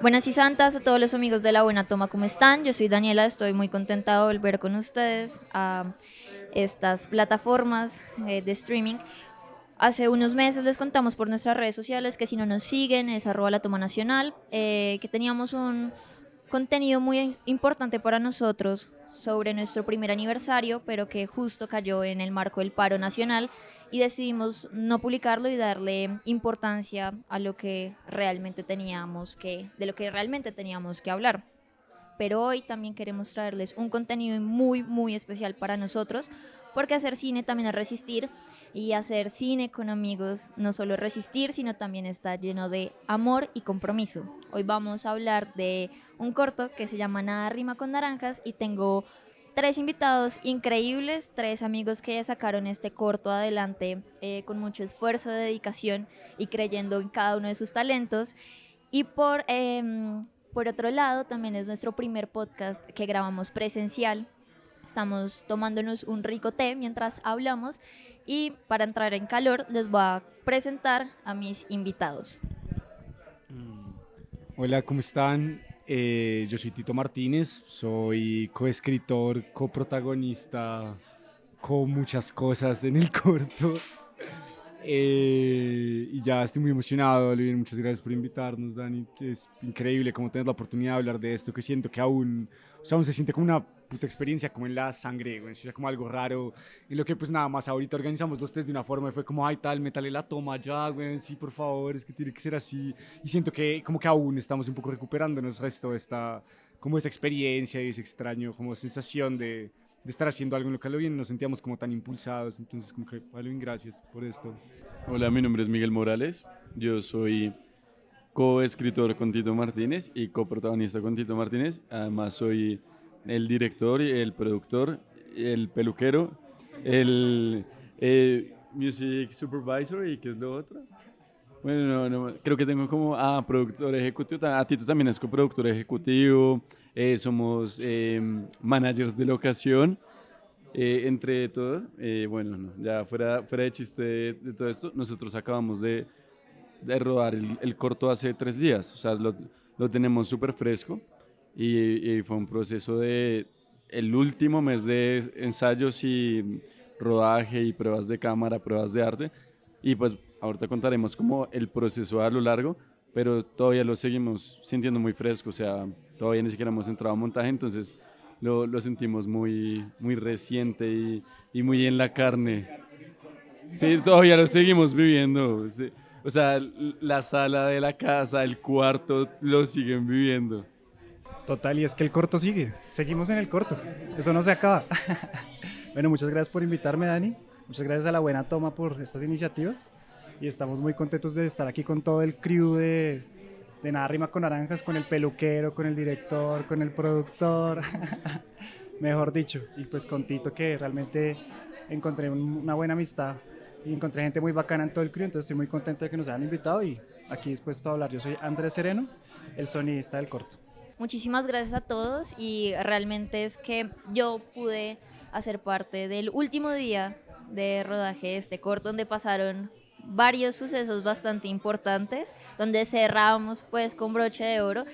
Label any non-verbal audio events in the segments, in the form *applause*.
Buenas y santas a todos los amigos de La Buena Toma, ¿cómo están? Yo soy Daniela, estoy muy contenta de volver con ustedes a estas plataformas eh, de streaming. Hace unos meses les contamos por nuestras redes sociales que si no nos siguen es arroba la toma nacional, eh, que teníamos un contenido muy importante para nosotros sobre nuestro primer aniversario, pero que justo cayó en el marco del paro nacional y decidimos no publicarlo y darle importancia a lo que realmente teníamos que, de lo que realmente teníamos que hablar. Pero hoy también queremos traerles un contenido muy, muy especial para nosotros, porque hacer cine también es resistir y hacer cine con amigos no solo es resistir, sino también está lleno de amor y compromiso. Hoy vamos a hablar de un corto que se llama Nada rima con naranjas y tengo tres invitados increíbles, tres amigos que sacaron este corto adelante eh, con mucho esfuerzo, dedicación y creyendo en cada uno de sus talentos. Y por, em, por otro lado, también es nuestro primer podcast que grabamos presencial. Estamos tomándonos un rico té mientras hablamos y para entrar en calor les voy a presentar a mis invitados. Hola, ¿cómo están? Eh, yo soy Tito Martínez, soy coescritor, coprotagonista, con muchas cosas en el *laughs* corto. Eh, y ya estoy muy emocionado, Olivia, muchas gracias por invitarnos, Dani. Es increíble cómo tener la oportunidad de hablar de esto, que siento que aún, o sea, aún se siente como una puta experiencia, como en la sangre, güey, es como algo raro. Y lo que pues nada más ahorita organizamos los test de una forma y fue como, ay tal, métale la toma ya, güey, sí, por favor, es que tiene que ser así. Y siento que como que aún estamos un poco recuperándonos resto de esta, como esa experiencia y ese extraño, como sensación de, de estar haciendo algo en lo que lo bien nos sentíamos como tan impulsados. Entonces, como que, vale, gracias por esto. Hola, mi nombre es Miguel Morales. Yo soy coescritor con Tito Martínez y coprotagonista con Tito Martínez. Además, soy el director, el productor, el peluquero, el eh, music supervisor y ¿qué es lo otro? Bueno, no, creo que tengo como, ah, productor ejecutivo, a Tito también es coproductor ejecutivo, eh, somos em, managers de locación, eh, entre todo, bueno, ya fuera, fuera de chiste de, todo esto, nosotros acabamos de, de rodar el, corto hace tres días, o sea, lo, lo tenemos súper fresco y, fue un proceso de el último mes de ensayos y rodaje y pruebas de cámara, pruebas de arte y pues ahorita contaremos como el proceso a lo largo, pero todavía lo seguimos sintiendo muy fresco, o sea, todavía ni siquiera hemos entrado a montaje, entonces lo, lo sentimos muy, muy reciente y, y, muy en la carne. Sí, todavía lo seguimos viviendo. O sea, la sala de la casa, el cuarto, lo siguen viviendo. Total, y es que el corto sigue. Seguimos en el corto. Eso no se acaba. *laughs* bueno, muchas gracias por invitarme, Dani. Muchas gracias a la buena toma por estas iniciativas. Y estamos muy contentos de estar aquí con todo el crew de, de Nada Rima con Naranjas, con el peluquero, con el director, con el productor. *laughs* Mejor dicho. Y pues con Tito, que realmente encontré una buena amistad y encontré gente muy bacana en todo el crew. Entonces estoy muy contento de que nos hayan invitado y aquí dispuesto a hablar. Yo soy Andrés Sereno, el sonidista del corto. Muchísimas gracias a todos y realmente es que yo pude hacer parte del último día de rodaje de este corto donde pasaron varios sucesos bastante importantes, donde cerramos pues con broche de oro.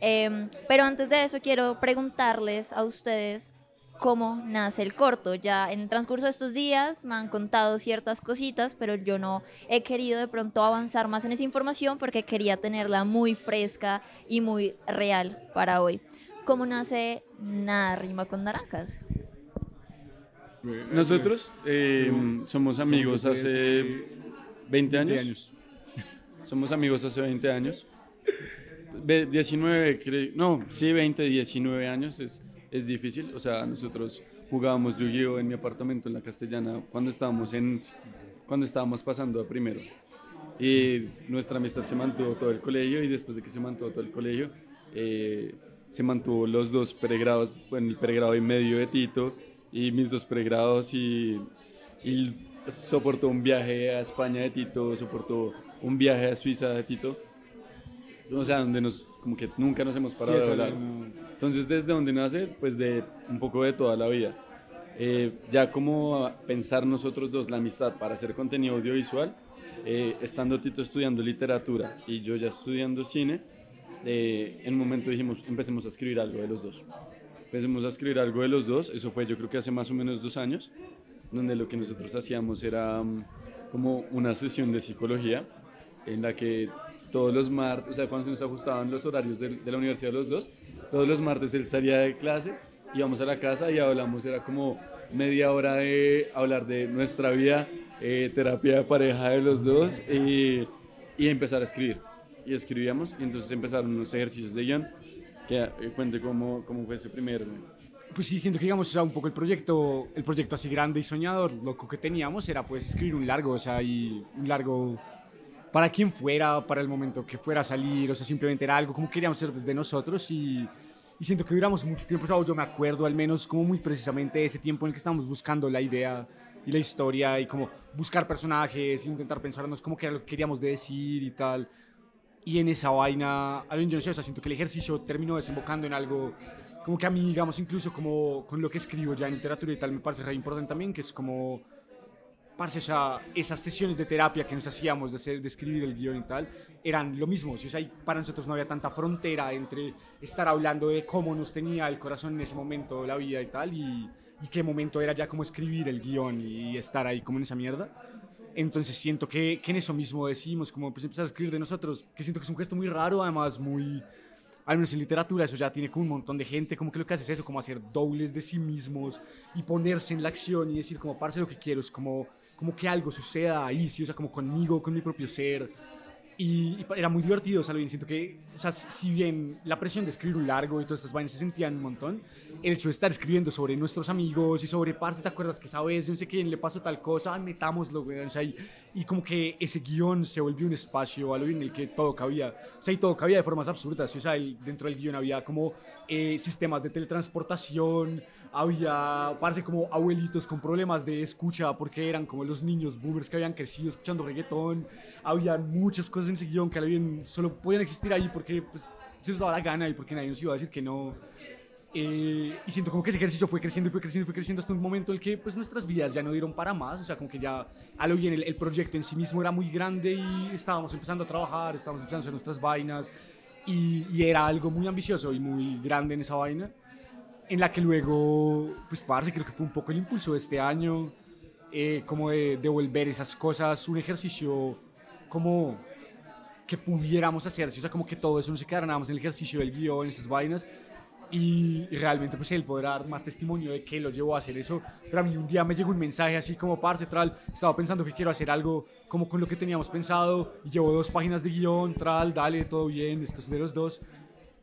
Em, pero antes de eso quiero preguntarles a ustedes cómo nace el corto. Ya en el transcurso de estos días me han contado ciertas cositas, pero yo no he querido de pronto avanzar más en esa información porque quería tenerla muy fresca y muy real para hoy. ¿Cómo nace Nada Rima con Naranjas? Nosotros eh, somos amigos hace 20 años. *laughs* Somos amigos hace 20 años. 19, no, sí, 20, 19 años es es difícil. O sea, nosotros jugábamos Yu-Gi-Oh en mi apartamento en la Castellana cuando estábamos, en, cuando estábamos pasando a primero. Y nuestra amistad se mantuvo todo el colegio y después de que se mantuvo todo el colegio, eh, se mantuvo los dos pregrados, bueno, el pregrado y medio de Tito y mis dos pregrados y, y soportó un viaje a España de Tito, soportó un viaje a Suiza de Tito o sea, donde nos, como que nunca nos hemos parado de hablar. Entonces, desde donde nace, pues de un poco de toda la vida. Eh, ya como pensar nosotros dos la amistad para hacer contenido audiovisual, eh, estando Tito estudiando literatura y yo ya estudiando cine, eh, en un momento dijimos, empecemos a escribir algo de los dos. Empecemos a escribir algo de los dos, eso fue yo creo que hace más o menos dos años, donde lo que nosotros hacíamos era mm, como una sesión de psicología en la que todos los martes, o sea, cuando se nos ajustaban los horarios de, de la universidad los dos, todos los martes él salía de clase, íbamos a la casa y hablamos, era como media hora de hablar de nuestra vida, eh, terapia de pareja de los dos y, y, empezar a escribir. Y escribíamos y entonces empezaron unos ejercicios de guion que eh, cuente cómo, cómo fue ese primer... Pues sí, siento que digamos, o sea, un poco el proyecto, el proyecto así grande y soñador, lo que teníamos era pues escribir un largo, o sea, y un largo para quien fuera, para el momento que fuera a salir, o sea, simplemente era algo como queríamos ser desde nosotros y, y siento que duramos mucho tiempo, o sea, yo me acuerdo al menos como muy precisamente ese tiempo en el que estábamos buscando la idea y la historia y como buscar personajes, intentar pensarnos cómo era lo que queríamos decir y tal. Y en esa vaina, a yo no sé, o sea, siento que el ejercicio terminó desembocando en algo como que a mí, digamos, incluso como con lo que escribo ya en literatura y tal, me parece re importante también, que es como parce, o sea, esas sesiones de terapia que nos hacíamos de, hacer, de escribir el guion y tal, eran lo mismo. O sea, para nosotros no había tanta frontera entre estar hablando de cómo nos tenía el corazón en ese momento, la vida y tal, y, y qué momento era ya como escribir el guion y estar ahí como en esa mierda. Entonces siento que, que en eso mismo decimos, como pues empezar a escribir de nosotros, que siento que es un gesto muy raro, además muy, al menos en literatura, eso ya tiene como un montón de gente, como que lo que hace es eso, como hacer dobles de sí mismos y ponerse en la acción y decir como, parce, lo que quiero es como como que algo suceda ahí, ¿sí? o sea, como conmigo, con mi propio ser. Y, era muy divertido, o sea, siento que, o sea, si bien la presión de escribir un largo y todas estas vainas se sentían un montón, el hecho de estar escribiendo sobre nuestros amigos y sobre, parce, ¿te acuerdas que sabes? Yo no sé quién le pasó tal cosa, metámoslo, güey, o sea, y, y, como que ese guion se volvió un espacio a lo en el que todo cabía, o sea, y todo cabía de formas absurdas, o sea, el, dentro del guion había como eh, sistemas de teletransportación, había, parece como abuelitos con problemas de escucha porque eran como los niños boomers que habían crecido escuchando reggaetón, había muchas cosas en ese guion que habían, solo podían existir ahí porque pues, se les daba la gana y porque nadie nos iba a decir que no. Eh, y siento como que ese ejercicio fue creciendo y fue creciendo y fue creciendo hasta un momento en el que pues nuestras vidas ya no dieron para más, o sea, como que ya a lo bien el, el proyecto en sí mismo era muy grande y estábamos empezando a trabajar, estábamos empezando a hacer nuestras vainas y, y era algo muy ambicioso y muy grande en esa vaina en la que luego, pues parce, creo que fue un poco el impulso de este año, eh, como de devolver esas cosas, un ejercicio como que pudiéramos hacer, o sea, como que todo eso no se quedara nada más en el ejercicio del guion, en esas vainas, y, realmente pues él podrá dar más testimonio de que lo llevó a hacer eso, pero a mí un día me llegó un mensaje así como, parce, tral, estaba pensando que quiero hacer algo como con lo que teníamos pensado, y llevo dos páginas de guion, tral, dale, todo bien, esto es de los dos,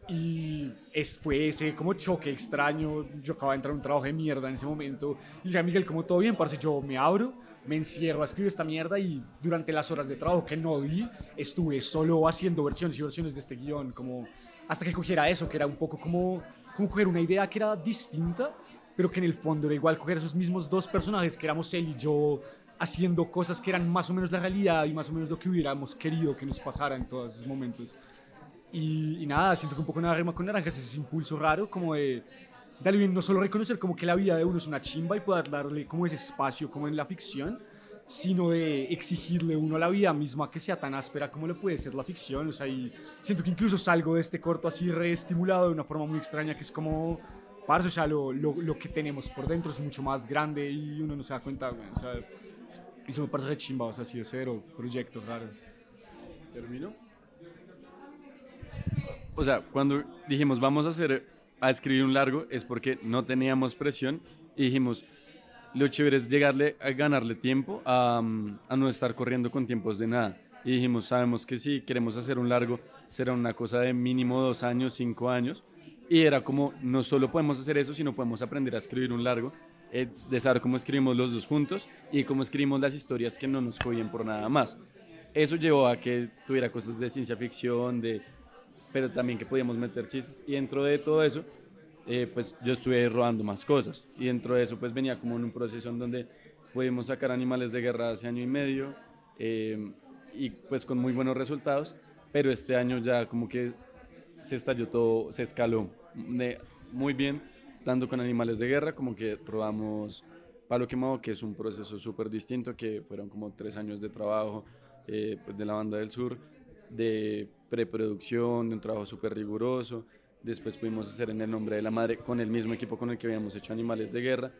y es, fue ese como choque extraño. Yo acababa de entrar a un trabajo de mierda en ese momento. Y dije a Miguel, como todo bien, parce, yo me abro, me encierro a escribir esta mierda y durante las horas de trabajo que no di, estuve solo haciendo versiones y versiones de este guion, como hasta que cogiera eso, que era un poco como, como coger una idea que era distinta, pero que en el fondo era igual coger esos mismos dos personajes que éramos él y yo haciendo cosas que eran más o menos la realidad y más o menos lo que hubiéramos querido que nos pasara en todos esos momentos. Y, nada, siento que un poco nada rima con naranjas, ese impulso raro como de darle bien, no solo reconocer como que la vida de uno es una chimba y poder darle como ese espacio como en la ficción, sino de exigirle uno a la vida misma que sea tan áspera como lo puede ser la ficción. O sea, y siento que incluso salgo de este corto así reestimulado de una forma muy extraña que es como, parce, o sea, lo, lo, lo, que tenemos por dentro es mucho más grande y uno no se da cuenta, O sea, eso me parece chimba, o sea, sido cero proyecto raro. ¿Termino? o sea, cuando dijimos vamos a hacer, a escribir un largo, es porque no teníamos presión y dijimos, lo chévere es llegarle a ganarle tiempo a, a no estar corriendo con tiempos de nada. Y dijimos, sabemos que si queremos hacer un largo, será una cosa de mínimo dos años, cinco años. Y era como, no solo podemos hacer eso, sino podemos aprender a escribir un largo, de saber cómo escribimos los dos juntos y cómo escribimos las historias que no nos cogían por nada más. Eso llevó a que tuviera cosas de ciencia ficción, de pero también que podíamos meter chistes. Y dentro de todo eso, eh, pues yo estuve robando más cosas. Y dentro de eso, pues venía como en un proceso en donde pudimos sacar animales de guerra hace año y medio eh, y pues con muy buenos resultados. Pero este año ya como que se estalló todo, se escaló muy bien, tanto con animales de guerra como que robamos Palo Quemado, que es un proceso súper distinto, que fueron como tres años de trabajo eh, pues de la banda del sur, de preproducción, de un trabajo súper riguroso. Después pudimos hacer en el nombre de la madre con el mismo equipo con el que habíamos hecho Animales de Guerra,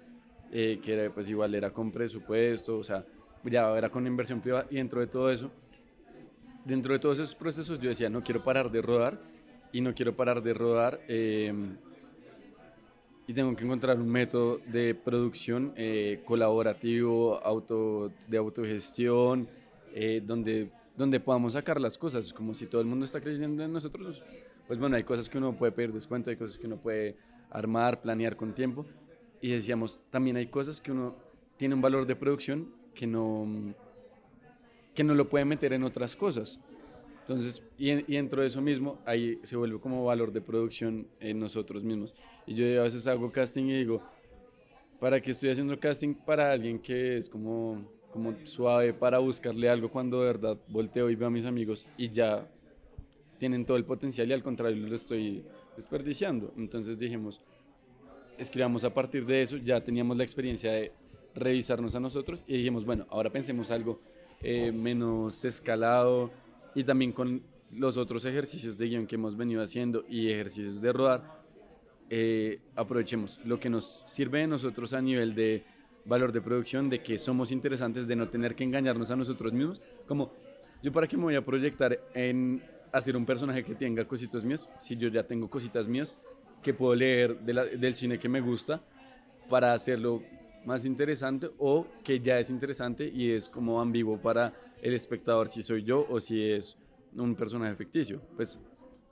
eh, que era, pues igual era con presupuesto, o sea, ya era con inversión privada y dentro de todo eso, dentro de todos esos procesos yo decía, no quiero parar de rodar y no quiero parar de rodar eh, y tengo que encontrar un método de producción eh, colaborativo, auto, de autogestión, donde, donde podamos sacar las cosas, como si todo el mundo está creyendo en nosotros, pues bueno, hay cosas que uno puede pedir descuento, hay cosas que uno puede armar, planear con tiempo. Y decíamos, también hay cosas que uno tiene un valor de producción que no, que no lo puede meter en otras cosas. Entonces, y, dentro de eso mismo, ahí se vuelve como valor de producción en nosotros mismos. Y yo a veces hago casting y digo, ¿para qué estoy haciendo casting para alguien que es como, como suave para buscarle algo cuando de verdad volteo y veo a mis amigos y ya tienen todo el potencial y al contrario lo estoy desperdiciando. Entonces dijimos, escribamos a partir de eso, ya teníamos la experiencia de revisarnos a nosotros y dijimos, bueno, ahora pensemos algo eh, menos escalado y también con los otros ejercicios de guion que hemos venido haciendo y ejercicios de rodar, eh, aprovechemos lo que nos sirve de nosotros a nivel de valor de producción, de que somos interesantes, de no tener que engañarnos a nosotros mismos, como yo para qué me voy a proyectar en hacer un personaje que tenga cositas mías, si yo ya tengo cositas mías que puedo leer del cine que me gusta para hacerlo más interesante o que ya es interesante y es como ambiguo para el espectador si soy yo o si es un personaje ficticio. Pues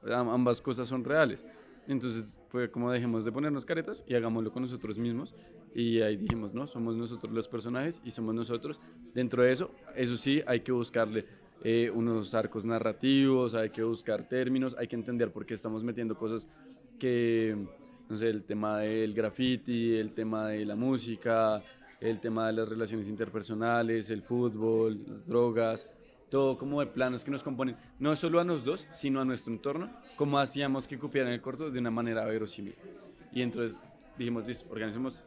ambas cosas son reales. Entonces fue como dejemos de ponernos caretas y hagámoslo con nosotros mismos. Y ahí dijimos, no, somos nosotros los personajes y somos nosotros. Dentro de eso, eso sí, hay que buscarle eh, unos arcos narrativos, hay que buscar términos, hay que entender por qué estamos metiendo cosas que, no sé, el tema del graffiti, el tema de la música, el tema de las relaciones interpersonales, el fútbol, las drogas, todo como de planos que nos componen, no solo a nosotros dos, sino a nuestro entorno, como hacíamos que cupieran el corto de una manera verosímil. Y entonces dijimos, listo, organicemos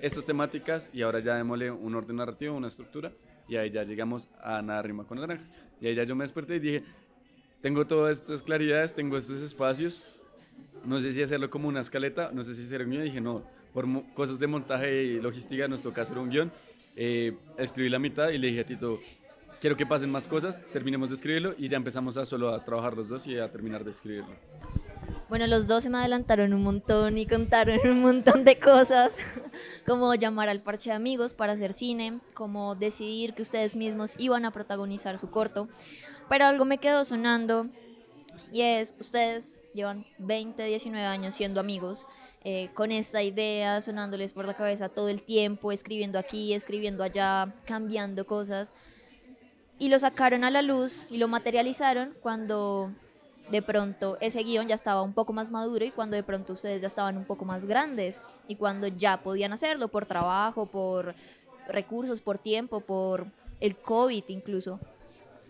estas temáticas y ahora ya démosle un orden narrativo, una estructura y ahí ya llegamos a nada rima con naranja. Y ahí ya yo me desperté y dije, tengo todas estas claridades, tengo estos espacios, no sé si hacerlo como una escaleta, no sé si hacer un guion. dije, no, por cosas de montaje y logística nos toca hacer un guion. Eh, escribí la mitad y le dije a Tito, quiero que pasen más cosas, terminemos de escribirlo y ya empezamos a solo a trabajar los dos y a terminar de escribirlo. Bueno, los dos se me adelantaron un montón y contaron un montón de cosas, *laughs* como llamar al parche de amigos para hacer cine, como decidir que ustedes mismos iban a protagonizar su corto. Pero algo me quedó sonando y es, ustedes llevan 20, 19 años siendo amigos, eh, con esta idea sonándoles por la cabeza todo el tiempo, escribiendo aquí, escribiendo allá, cambiando cosas. Y lo sacaron a la luz y lo materializaron cuando de pronto ese guion ya estaba un poco más maduro y cuando de pronto ustedes ya estaban un poco más grandes y cuando ya podían hacerlo por trabajo, por recursos, por tiempo, por el COVID incluso.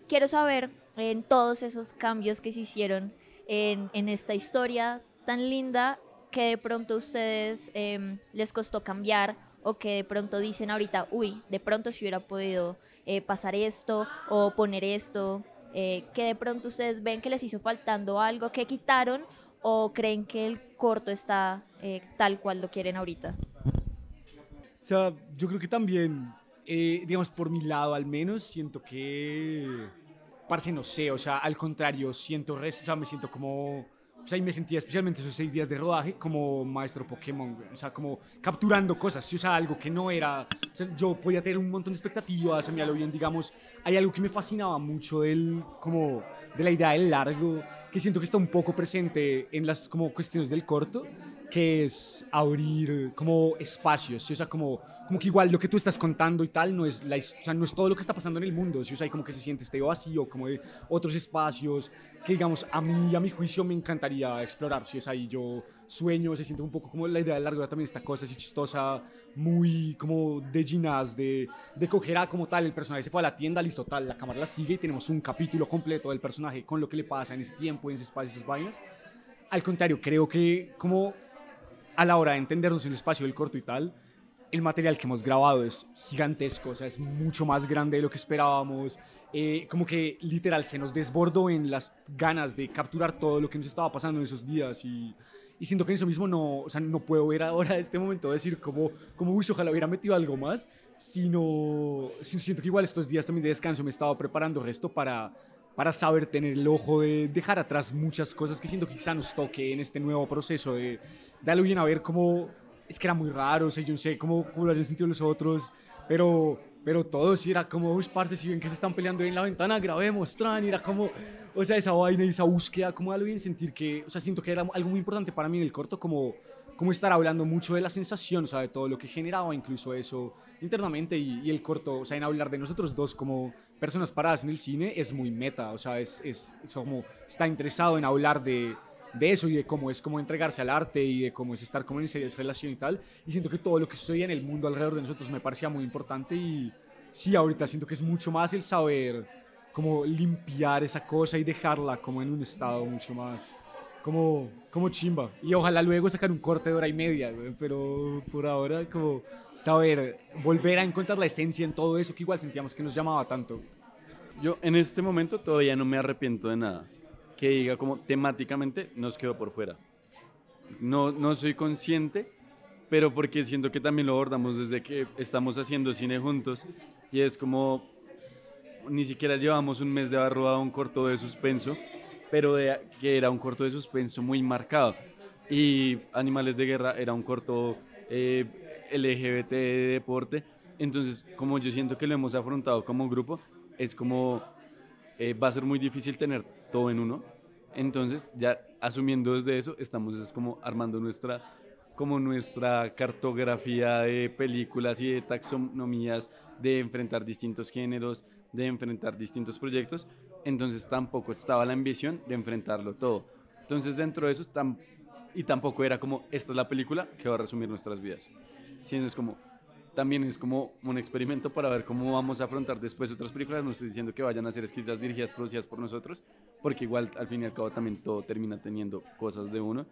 Quiero saber en todos esos cambios que se hicieron en, en esta historia tan linda que de pronto ustedes em, les costó cambiar o que de pronto dicen ahorita, uy, de pronto si hubiera podido eh, pasar esto o poner esto eh, que de pronto ustedes ven que les hizo faltando algo que quitaron o creen que el corto está eh, tal cual lo quieren ahorita? O sea, yo creo que también, eh, digamos, por mi lado al menos, siento que, parce, no sé, o sea, al contrario, siento resto, o sea, me siento como sea, y me sentía especialmente esos seis días de rodaje como maestro Pokémon, O sea, como capturando cosas. ¿sí? O sea, algo que no era. O sea, yo podía tener un montón de expectativas, a mí a lo bien, digamos. Hay algo que me fascinaba mucho del, como, de la idea del largo, que siento que está un poco presente en las como cuestiones del corto, que es abrir como espacios. O sea, como como que igual lo que tú estás contando y tal no es, la, o sea, no es todo lo que está pasando en el mundo, ¿sí? o sea, como que se siente este vacío, como de otros espacios que digamos a mí, a mi juicio me encantaría explorar, ¿sí? o sea, y yo sueño, se siente un poco como la idea de largo también esta cosa así chistosa, muy como de Ginás, de, de coger a como tal, el personaje se fue a la tienda, listo, tal, la cámara la sigue y tenemos un capítulo completo del personaje con lo que le pasa en ese tiempo, en ese espacio, esas vainas. Al contrario, creo que como a la hora de entendernos en el espacio del corto y tal, el material que hemos grabado es gigantesco, o sea, es mucho más grande de lo que esperábamos. Eh, como que literal se nos desbordó en las ganas de capturar todo lo que nos estaba pasando en esos días y, y siento que en eso mismo no, o sea, no puedo ver ahora *laughs* este momento decir como, como uy, ojalá hubiera metido algo más, sino, siento que igual estos días también de descanso me estaba preparando esto para, para saber tener el ojo de dejar atrás muchas cosas que siento que quizá nos toque en este nuevo proceso de darle bien a ver cómo es que era muy raro, o sea, yo no sé cómo, cómo lo hayan sentido los otros, pero, pero todo sí era como, uy, parce, si ven que se están peleando en la ventana, grabemos, tran, y era como, o sea, esa vaina y esa búsqueda, como algo bien sentir que, o sea, siento que era algo muy importante para mí en el corto, como, como estar hablando mucho de la sensación, o sea, de todo lo que generaba incluso eso internamente y, y el corto, o sea, en hablar de nosotros dos como personas paradas en el cine es muy meta, o sea, es, es, es como, está interesado en hablar de de eso y de cómo es como entregarse al arte y de cómo es estar como en serias relación y tal. Y siento que todo lo que sucede en el mundo alrededor de nosotros me parecía muy importante y sí, ahorita siento que es mucho más el saber como limpiar esa cosa y dejarla como en un estado mucho más como, como chimba. Y ojalá luego sacar un corte de hora y media, pero por ahora como saber volver a encontrar la esencia en todo eso que igual sentíamos que nos llamaba tanto. Yo en este momento todavía no me arrepiento de nada que diga como temáticamente nos quedó por fuera. No, no soy consciente, pero porque siento que también lo abordamos desde que estamos haciendo cine juntos y es como ni siquiera llevamos un mes de haber rodado un corto de suspenso, pero de, que era un corto de suspenso muy marcado. Y Animales de Guerra era un corto eh, LGBT de deporte. Entonces, como yo siento que lo hemos afrontado como grupo, es como eh, va a ser muy difícil tener todo en uno. Entonces, ya asumiendo desde eso, estamos es como armando nuestra, como nuestra cartografía de películas y de taxonomías, de enfrentar distintos géneros, de enfrentar distintos proyectos. Entonces, tampoco estaba la ambición de enfrentarlo todo. Entonces, dentro de eso, y tampoco era como, esta es la película que va a resumir nuestras vidas. Sino es como, también es como un experimento para ver cómo vamos a afrontar después otras películas. No estoy diciendo que vayan a ser escritas, dirigidas, producidas por nosotros, porque igual al fin y al cabo también todo termina teniendo cosas de uno.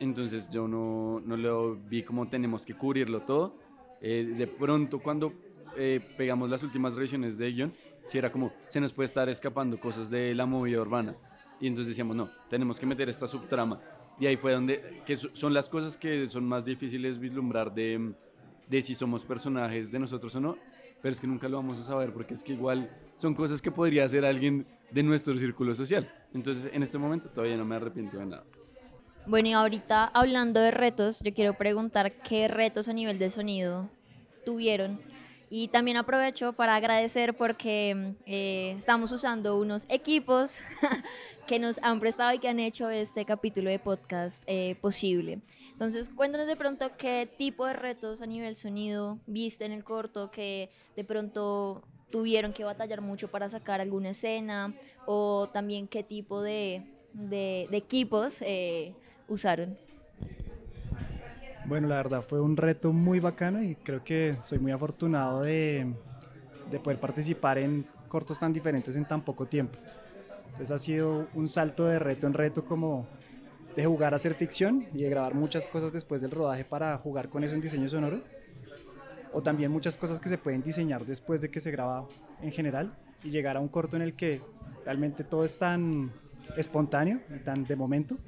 Entonces yo no, no lo vi como tenemos que cubrirlo todo. Eh, de pronto cuando eh, pegamos las últimas revisiones de guion, si era como, se nos puede estar escapando cosas de la movida urbana. Y entonces decíamos, no, tenemos que meter esta subtrama. Y ahí fue donde, que son las cosas que son más difíciles vislumbrar de de si somos personajes de nosotros o no, pero es que nunca lo vamos a saber porque es que igual son cosas que podría hacer alguien de nuestro círculo social. Entonces, en este momento todavía no me arrepiento de nada. Bueno, y ahorita hablando de retos, yo quiero preguntar qué retos a nivel de sonido tuvieron y también aprovecho para agradecer porque eh, estamos usando unos equipos *laughs* que nos han prestado y que han hecho este capítulo de podcast eh, posible. Entonces, cuéntanos de pronto qué tipo de retos a nivel sonido viste en el corto, que de pronto tuvieron que batallar mucho para sacar alguna escena, o también qué tipo de, de, equipos eh, usaron. Bueno, la verdad fue un reto muy bacano y creo que soy muy afortunado de, de poder participar en cortos tan diferentes en tan poco tiempo. Entonces ha sido un salto de reto en reto como de jugar a hacer ficción y de grabar muchas cosas después del rodaje para jugar con eso en diseño sonoro. O también muchas cosas que se pueden diseñar después de que se graba en general y llegar a un corto en el que realmente todo es tan espontáneo y tan de momento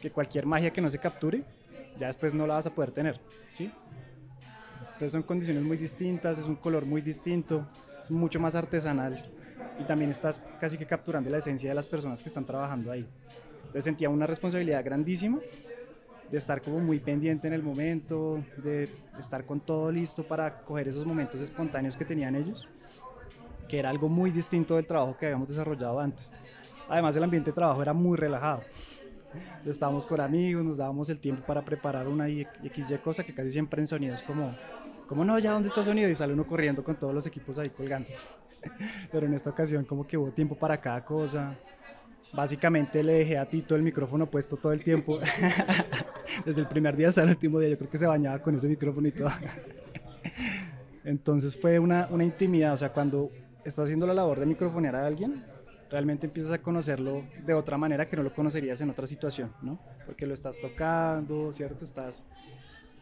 que cualquier magia que no se capture ya después no la vas a poder tener, ¿sí? Entonces son condiciones muy distintas, es un color muy distinto, es mucho más artesanal y también estás casi que capturando la esencia de las personas que están trabajando ahí. Entonces sentía una responsabilidad grandísima de estar como muy pendiente en el momento, de estar con todo listo para coger esos momentos espontáneos que tenían ellos, que era algo muy distinto del trabajo que habíamos desarrollado antes. Además el ambiente de trabajo era muy relajado *laughs* estábamos con amigos, nos dábamos el tiempo para preparar una XY cosa que casi siempre en sonido es como, como no, ya dónde está sonido y sale uno corriendo con todos los equipos ahí colgando. *laughs* Pero en esta ocasión como que hubo tiempo para cada cosa. Básicamente le dejé a Tito el micrófono puesto todo el tiempo. *laughs* Desde el primer día hasta el último día yo creo que se bañaba con ese micrófono y todo. Entonces fue una, una intimidad, o sea, cuando estás haciendo la labor de microfonear a alguien, realmente empiezas a conocerlo de otra manera que no lo conocerías en otra situación, ¿no? Porque lo estás tocando, ¿cierto? Estás,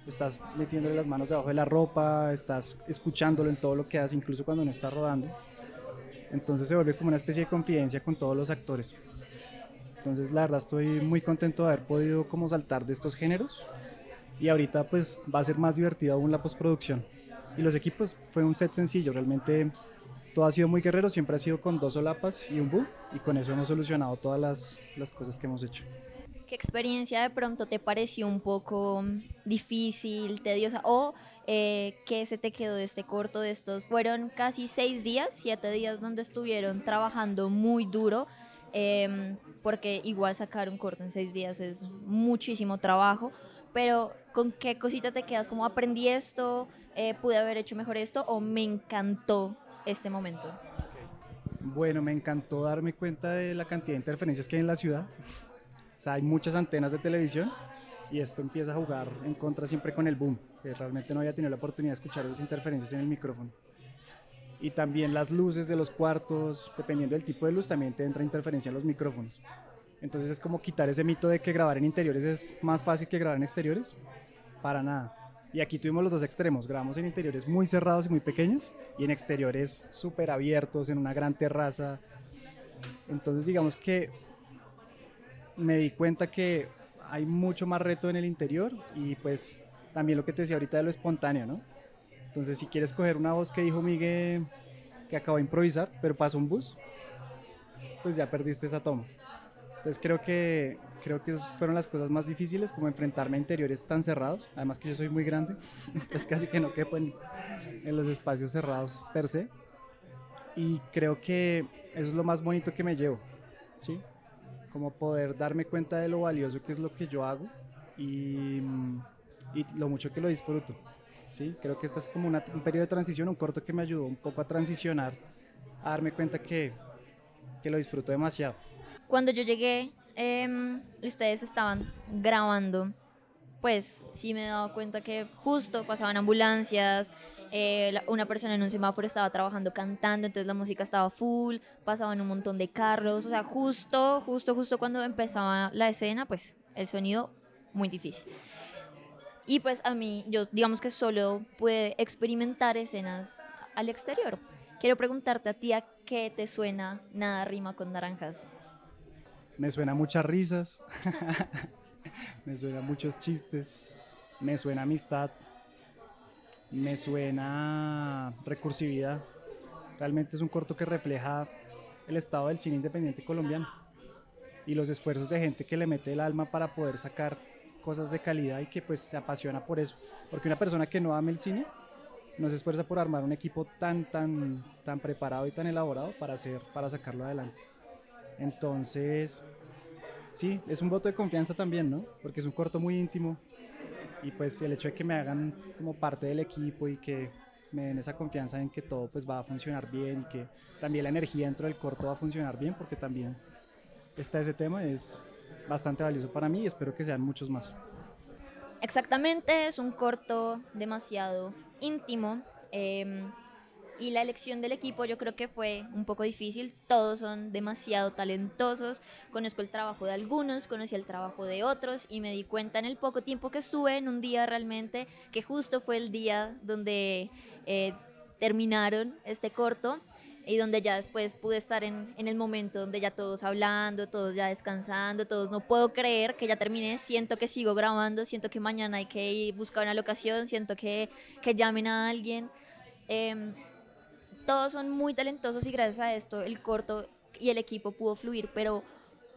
estás metiéndole las manos debajo de la ropa, estás escuchándolo en todo lo que hace, incluso cuando no está rodando. Entonces se vuelve como una especie de confidencia con todos los actores. Entonces la verdad estoy muy contento de haber podido como saltar de estos géneros y ahorita pues va a ser más divertido aún la postproducción. Y los equipos fue un set sencillo, realmente todo ha sido muy guerrero, siempre ha sido con dos solapas y un boom y con eso hemos solucionado todas las, las cosas que hemos hecho. ¿Qué experiencia de pronto te pareció un poco difícil, tediosa o eh, qué se te quedó de este corto de estos? Fueron casi seis días, siete días donde estuvieron trabajando muy duro, em, porque igual sacar un corto en seis días es muchísimo trabajo, pero ¿con qué cosita te quedas? ¿Cómo aprendí esto? Eh, ¿Pude haber hecho mejor esto? ¿O me encantó este momento? Bueno, me encantó darme cuenta de la cantidad de interferencias que hay en la ciudad. O sea, hay muchas antenas de televisión y esto empieza a jugar en contra siempre con el boom, que realmente no había tenido la oportunidad de escuchar esas interferencias en el micrófono. Y también las luces de los cuartos, dependiendo del tipo de luz, también te entra interferencia en los micrófonos. Entonces es como quitar ese mito de que grabar en interiores es más fácil que grabar en exteriores. Para nada. Y aquí tuvimos los dos extremos. Grabamos en interiores muy cerrados y muy pequeños y en exteriores súper abiertos, en una gran terraza. Entonces digamos que me di cuenta que hay mucho más reto en el interior y pues también lo que te decía ahorita de lo espontáneo, ¿no? Entonces si quieres coger una voz que dijo Miguel que acabó de improvisar, pero pasó un bus, pues ya perdiste esa toma. Entonces creo que, creo que fueron las cosas más difíciles, como enfrentarme a interiores tan cerrados, además que yo soy muy grande, *laughs* entonces casi que no quepo en, en los espacios cerrados per se. Y creo que eso es lo más bonito que me llevo, ¿sí? Como poder darme cuenta de lo valioso que es lo que yo hago y, y lo mucho que lo disfruto. ¿sí? Creo que este es como una, un periodo de transición, un corto que me ayudó un poco a transicionar, a darme cuenta que, que lo disfruto demasiado. Cuando yo llegué, eh, ustedes estaban grabando, pues sí me he dado cuenta que justo pasaban ambulancias, eh, una persona en un semáforo estaba trabajando cantando, entonces la música estaba full, pasaban un montón de carros, o sea, justo, justo, justo cuando empezaba la escena, pues el sonido muy difícil. Y pues a mí, yo digamos que solo pude experimentar escenas al exterior. Quiero preguntarte a ti a qué te suena Nada rima con naranjas. Me suena muchas risas, *laughs* me suena muchos chistes, me suena amistad, me suena recursividad. Realmente es un corto que refleja el estado del cine independiente colombiano y los esfuerzos de gente que le mete el alma para poder sacar cosas de calidad y que pues se apasiona por eso. Porque una persona que no ame el cine no se esfuerza por armar un equipo tan, tan, tan preparado y tan elaborado para, hacer, para sacarlo adelante. Entonces, sí, es un voto de confianza también, ¿no? Porque es un corto muy íntimo y pues el hecho de que me hagan como parte del equipo y que me den esa confianza en que todo pues va a funcionar bien y que también la energía dentro del corto va a funcionar bien porque también está ese tema es bastante valioso para mí y espero que sean muchos más. Exactamente, es un corto demasiado íntimo. eh, y la elección del equipo yo creo que fue un poco difícil. Todos son demasiado talentosos. Conozco el trabajo de algunos, conocí el trabajo de otros y me di cuenta en el poco tiempo que estuve, en un día realmente, que justo fue el día donde eh, terminaron este corto y donde ya después pude estar en, en el momento donde ya todos hablando, todos ya descansando, todos no puedo creer que ya terminé, siento que sigo grabando, siento que mañana hay que ir buscar una locación, siento que, que llamen a alguien. Em, todos son muy talentosos y gracias a esto el corto y el equipo pudo fluir, pero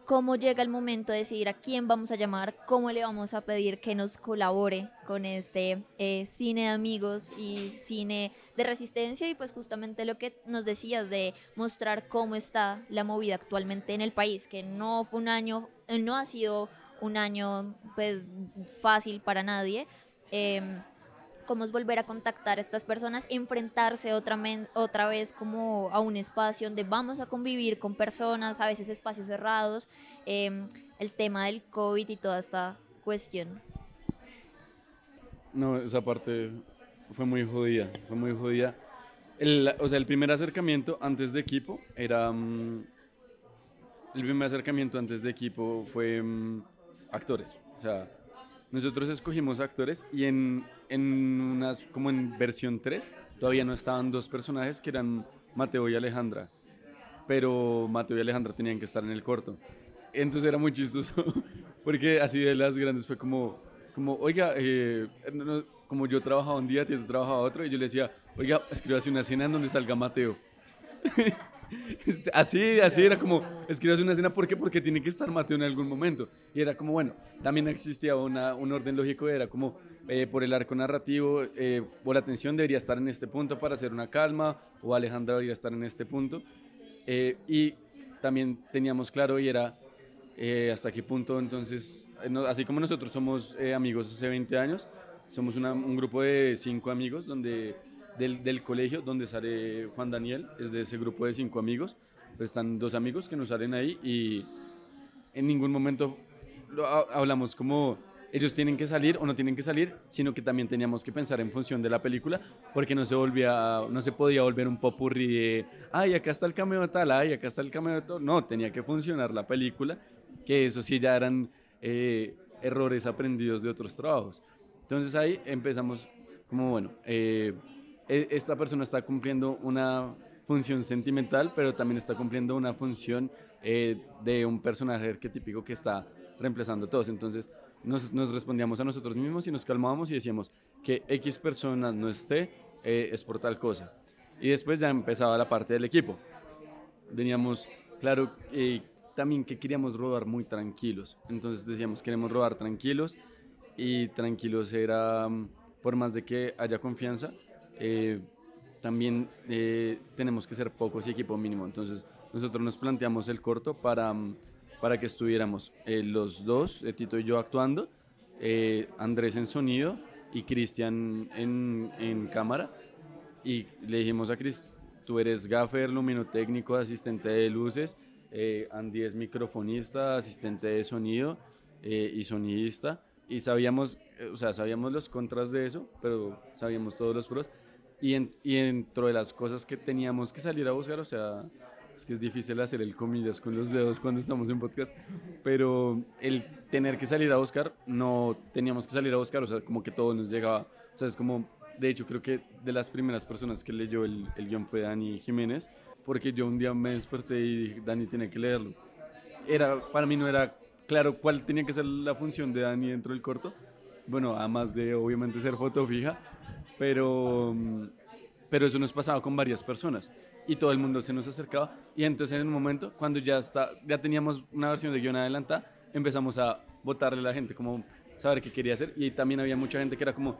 cómo llega el momento de decidir a quién vamos a llamar, cómo le vamos a pedir que nos colabore con este eh, cine de amigos y cine de resistencia y pues justamente lo que nos decías de mostrar cómo está la movida actualmente en el país, que no fue un año, eh, no ha sido un año pues fácil para nadie. em, cómo es volver a contactar a estas personas, enfrentarse otra, otra vez como a un espacio donde vamos a convivir con personas, a veces espacios cerrados, em, el tema del COVID y toda esta cuestión. No, esa parte fue muy jodida, fue muy jodida. El, o sea, el primer acercamiento antes de equipo era... mm, el primer acercamiento antes de equipo fue mm, actores. O sea, nosotros escogimos actores y en, en unas, como en versión 3, todavía no estaban dos personajes que eran Mateo y Alejandra. Pero Mateo y Alejandra tenían que estar en el corto. Entonces era muy chistoso, *laughs* porque así de las grandes fue como, como oiga, eh, no- no, como yo trabajaba un día, tú trabajaba otro, y yo le decía, oiga, escríbase una escena en donde salga Mateo. *laughs* *laughs* así, así era como, escríbase una escena, ¿por qué? Porque tiene que estar Mateo en algún momento. Y era como, bueno, también existía una, un orden lógico, era como, eh, por el arco narrativo, eh, o la atención debería estar en este punto para hacer una calma, o Alejandra debería estar en este punto. Eh, y también teníamos claro y era eh, hasta qué punto entonces, así como nosotros somos amigos hace 20 años, somos un grupo de cinco amigos donde, del, del colegio donde sale Juan Daniel, es de ese grupo de cinco amigos, pues están dos amigos que nos salen ahí y en ningún momento lo ha- hablamos como ellos tienen que salir o no tienen que salir, sino que también teníamos que pensar en función de la película, porque no se volvía, no se podía volver un popurrí de, ay, acá está el cameo de tal, ay, acá está el cameo de tal. No, tenía que funcionar la película, que eso sí ya eran eh, errores aprendidos de otros trabajos. Entonces ahí empezamos como, bueno, eh, esta persona está cumpliendo una función sentimental, pero también está cumpliendo una función eh, de un personaje arquetípico que está reemplazando a todos. Entonces nos, respondíamos a nosotros mismos y nos calmábamos y decíamos que X persona no esté eh, es por tal cosa. Y después ya empezaba la parte del equipo. Teníamos claro eh, también que queríamos robar muy tranquilos. Entonces decíamos, queremos robar tranquilos y tranquilos era, mm, por más de que haya confianza, eh, también eh, tenemos que ser pocos y equipo mínimo. Entonces nosotros nos planteamos el corto para, mm, para que estuviéramos eh, los dos, eh, Tito y yo actuando, eh, Andrés en sonido y Cristian en, en cámara. Y le dijimos a Chris, tú eres gaffer, luminotécnico, asistente de luces, eh, Andy es microfonista, asistente de sonido y sonidista. Y sabíamos, o sea, sabíamos los contras de eso, pero sabíamos todos los pros. Y, en- y dentro de las cosas que teníamos que salir a buscar, o sea, es que es difícil hacer el comillas con los dedos cuando estamos en podcast, pero el tener que salir a buscar, no teníamos que salir a buscar, o sea, como que todo nos llegaba, o sea, es como, de hecho, creo que de las primeras personas que leyó el, el guion fue Dani Jiménez, porque yo un día me desperté y dije, Dani tiene que leerlo. Era, para mí no era claro cuál tenía que ser la función de Dani dentro del corto, bueno, además de obviamente ser foto fija, pero, pero eso nos pasaba con varias personas y todo el mundo se nos acercaba y entonces en un momento cuando ya está ya teníamos una versión de guion adelantada empezamos a votarle a la gente como saber qué quería hacer y también había mucha gente que era como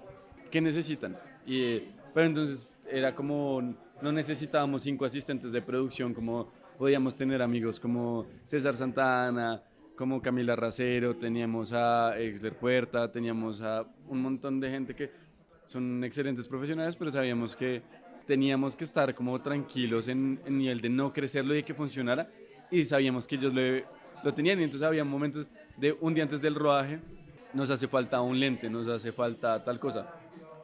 qué necesitan y pero entonces era como no necesitábamos cinco asistentes de producción como podíamos tener amigos como César Santana como Camila Racero teníamos a Exler Puerta teníamos a un montón de gente que son excelentes profesionales, pero sabíamos que teníamos que estar como tranquilos en, en nivel de no crecerlo y que funcionara. Y sabíamos que ellos lo, lo tenían. Y entonces había momentos de un día antes del rodaje, nos hace falta un lente, nos hace falta tal cosa.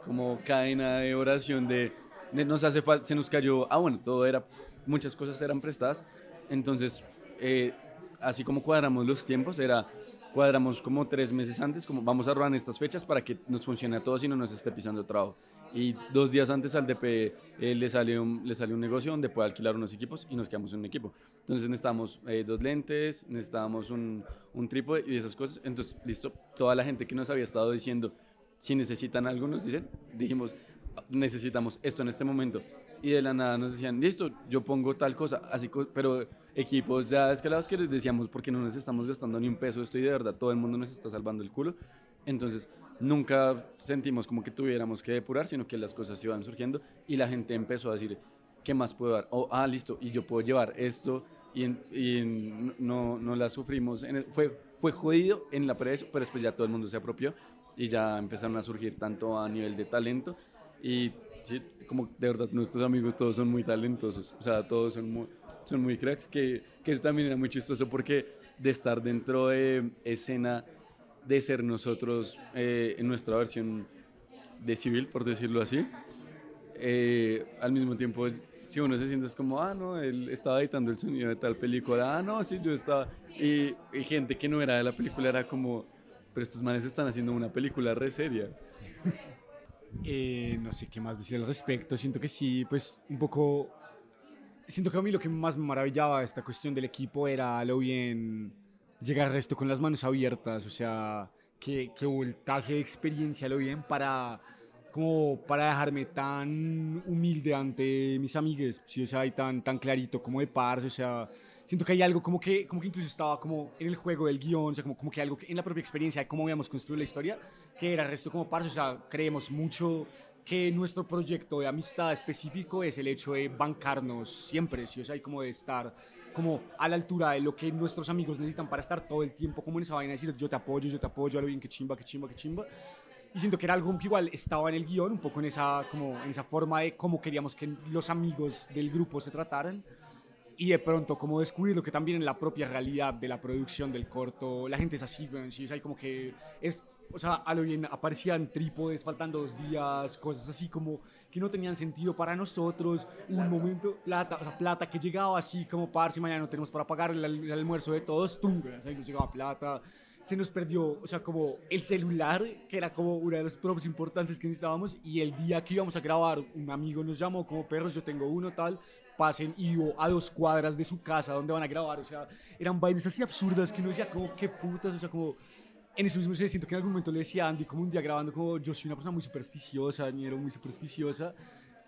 Como cadena de oración de, de nos hace falta, se nos cayó, ah bueno, todo era, muchas cosas eran prestadas. Entonces, eh, así como cuadramos los tiempos, era cuadramos como tres meses antes, como vamos a rodar en estas fechas para que nos funcione a todos y no nos esté pisando el trabajo. Y dos días antes al DP eh, le, sale un, le sale un negocio donde puede alquilar unos equipos y nos quedamos en un equipo. Entonces necesitamos eh, dos lentes, necesitábamos un, un trípode y esas cosas. Entonces, listo, toda la gente que nos había estado diciendo si necesitan algo, nos dicen, dijimos, necesitamos esto en este momento. Y de la nada nos decían, listo, yo pongo tal cosa, así, pero equipos ya escalados que les decíamos, porque no nos estamos gastando ni un peso, esto y de verdad todo el mundo nos está salvando el culo. Entonces, nunca sentimos como que tuviéramos que depurar, sino que las cosas iban surgiendo y la gente empezó a decir, ¿qué más puedo dar? O, ah, listo, y yo puedo llevar esto y, y no, no la sufrimos. en el- fue, fue jodido en la pre pero después ya todo el mundo se apropió y ya empezaron a surgir tanto a nivel de talento y sí, como de verdad nuestros amigos todos son muy talentosos, o sea, todos son muy, son muy cracks, que, que eso también era muy chistoso porque de estar dentro de escena, de ser nosotros eh, en nuestra versión de civil, por decirlo así, eh, al mismo tiempo, si uno se siente es como, ah, no, él estaba editando el sonido de tal película, ah, no, sí, yo estaba, y, y gente que no era de la película era como, pero estos manes están haciendo una película re seria. Eh, no sé qué más decir al respecto. Siento que sí, pues un poco. Siento que a mí lo que más me maravillaba esta cuestión del equipo era lo bien llegar a esto con las manos abiertas. O sea, que, que voltaje de experiencia lo bien para como para dejarme tan humilde ante mis amigues, sí, o sea, y tan, tan clarito como de parce, o sea, siento que hay algo como que, como que incluso estaba como en el juego del guion, o sea, como, como que algo que en la propia experiencia de cómo habíamos construido la historia, que era resto como parce, o sea, creemos mucho que nuestro proyecto de amistad específico es el hecho de bancarnos siempre, sí, o sea, y como de estar como a la altura de lo que nuestros amigos necesitan para estar todo el tiempo como en esa vaina, decir yo te apoyo, yo te apoyo, a lo bien que chimba, que chimba, que chimba. Y siento que era algo que igual estaba en el guion, un poco en esa, como en esa forma de cómo queríamos que los amigos del grupo se trataran. Y de pronto, como descubrir lo que también en la propia realidad de la producción del corto, la gente es así, bueno, sí, o sea, como que es, o sea, a lo bien aparecían trípodes faltando dos días, cosas así como que no tenían sentido para nosotros. Un momento, plata, o sea, plata que llegaba así como, par, si mañana no tenemos para pagar el, el almuerzo de todos, tum, o sea, nos llegaba plata se nos perdió, o sea, como el celular, que era como una de las props importantes que necesitábamos, y el día que íbamos a grabar, un amigo nos llamó como perros, yo tengo uno tal, pasen y yo a dos cuadras de su casa donde van a grabar, o sea, eran vainas así absurdas que uno decía como, qué putas, o sea, como... En eso mismo siento que en algún momento le decía a Andy, como un día grabando, como yo soy una persona muy supersticiosa, era muy supersticiosa,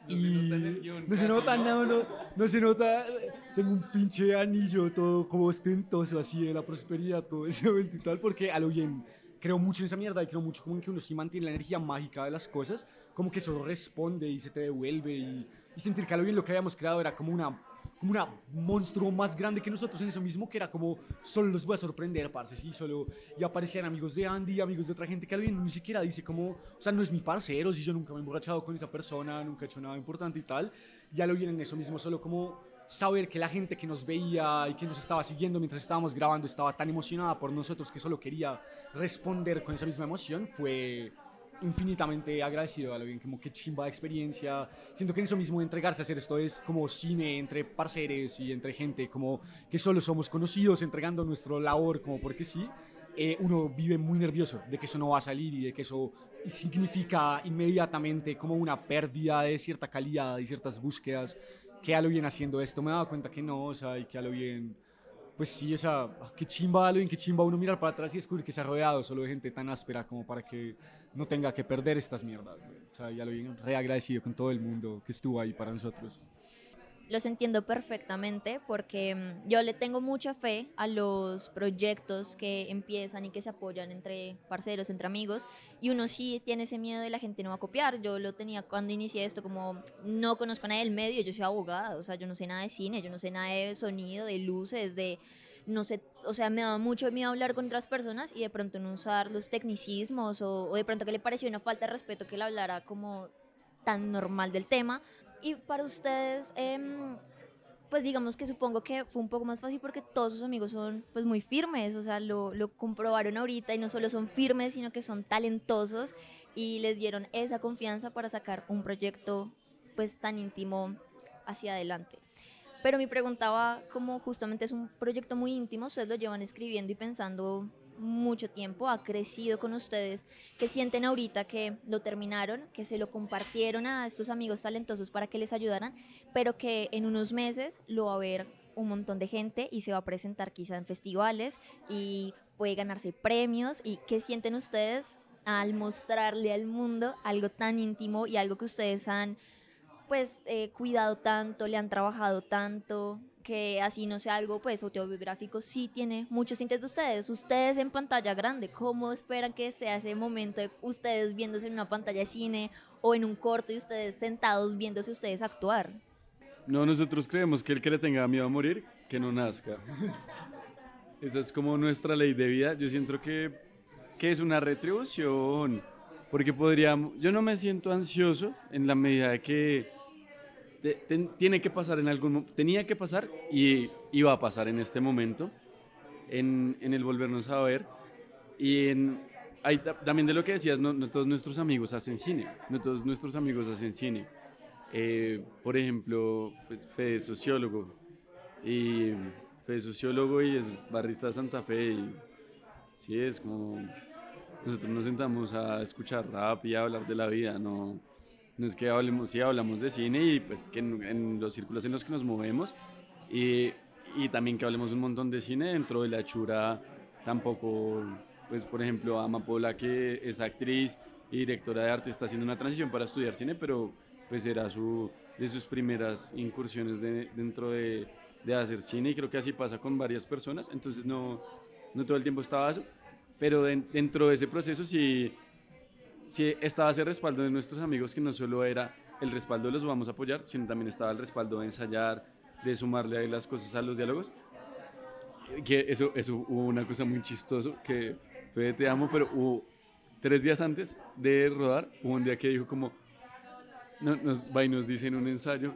No y se nota en el guion, no se nota, ¿no? no, no, no se nota. Tengo un pinche anillo todo como ostentoso así de la prosperidad, como ese momento y tal, porque a lo bien creo mucho en esa mierda y creo mucho como en que uno sí mantiene la energía mágica de las cosas, como que solo responde y se te devuelve y, y sentir que lo bien lo que habíamos creado era como una como una monstruo más grande que nosotros en eso mismo, que era como, solo los voy a sorprender, parce, sí, solo, y aparecían amigos de Andy, amigos de otra gente que a lo bien ni siquiera dice como, o sea, no es mi parcero, si yo nunca me he emborrachado con esa persona, nunca he hecho nada importante y tal, y a lo bien en eso mismo, solo como saber que la gente que nos veía y que nos estaba siguiendo mientras estábamos grabando estaba tan emocionada por nosotros que solo quería responder con esa misma emoción, fue infinitamente agradecido a lo bien, como que chimba de experiencia. Siento que en eso mismo entregarse a hacer esto es como cine entre parceres y entre gente, como que solo somos conocidos entregando nuestro labor como porque sí. eh, uno vive muy nervioso de que eso no va a salir y de que eso significa inmediatamente como una pérdida de cierta calidad y ciertas búsquedas que a lo bien haciendo esto me he dado cuenta que no, o sea, y que a lo bien pues sí, o sea, ah, qué chimba, Alvin, qué chimba uno mirar para atrás y descubrir que se ha rodeado solo de gente tan áspera como para que no tenga que perder estas mierdas. güey. O sea, ya lo bien reagradecido con todo el mundo que estuvo ahí para nosotros. Los entiendo perfectamente porque mm, yo le tengo mucha fe a los proyectos que empiezan y que se apoyan entre parceros, entre amigos, y uno sí tiene ese miedo de la gente no va a copiar. Yo lo tenía cuando inicié esto, como no conozco nada del medio, yo soy abogada, o sea, yo no sé nada de cine, yo no sé nada de sonido, de luces, de no sé, o sea, me daba mucho miedo hablar con otras personas y de pronto no usar los tecnicismos o, o de pronto que le pareció una falta de respeto que él hablara como tan normal del tema. Y para ustedes, em, pues digamos que supongo que fue un poco más fácil porque todos sus amigos son pues muy firmes, o sea, lo, lo comprobaron ahorita y no solo son firmes, sino que son talentosos y les dieron esa confianza para sacar un proyecto pues tan íntimo hacia adelante. Pero mi pregunta va como justamente es un proyecto muy íntimo, ustedes lo llevan escribiendo y pensando mucho tiempo, ha crecido con ustedes, que sienten ahorita que lo terminaron, que se lo compartieron a estos amigos talentosos para que les ayudaran, pero que en unos meses lo va a ver un montón de gente y se va a presentar quizá en festivales y puede ganarse premios y qué sienten ustedes al mostrarle al mundo algo tan íntimo y algo que ustedes han pues eh, cuidado tanto, le han trabajado tanto, que así no sea algo pues autobiográfico, sí tiene muchos tintes de ustedes. Ustedes en pantalla grande, ¿cómo esperan que sea ese momento de ustedes viéndose en una pantalla de cine o en un corto y ustedes sentados viéndose ustedes actuar? No, nosotros creemos que el que le tenga miedo a morir, que no nazca. *laughs* Esa es como nuestra ley de vida. Yo siento que, que es una retribución, porque podríamos, yo no me siento ansioso en la medida de que te- ten- tiene que pasar en algún tenía que pasar y iba a pasar en este momento, en, en el volvernos a ver. Y en, hay ta- también de lo que decías, no, no todos nuestros amigos hacen cine, no todos nuestros amigos hacen cine. Eh, por ejemplo, pues, Fede es sociólogo y Fede es sociólogo y es barrista de Santa Fe y sí, es como nosotros nos sentamos a escuchar rap y a hablar de la vida, no, no es que hablemos, sí hablamos de cine y pues que en, en los círculos en los que nos movemos y, y, también que hablemos un montón de cine dentro de la chura tampoco, pues por ejemplo Amapola que es actriz y directora de arte está haciendo una transición para estudiar cine, pero pues era su, de sus primeras incursiones de, dentro de, de hacer cine y creo que así pasa con varias personas, entonces no, no todo el tiempo estaba eso, pero dentro de ese proceso sí, sí estaba ese respaldo de nuestros amigos que no solo era el respaldo de los vamos a apoyar, sino también estaba el respaldo de ensayar, de sumarle ahí las cosas a los diálogos. Que eso, eso hubo una cosa muy chistoso que fue Te amo, pero hubo tres días antes de rodar, hubo un día que dijo como, no, nos va y nos dice en un ensayo,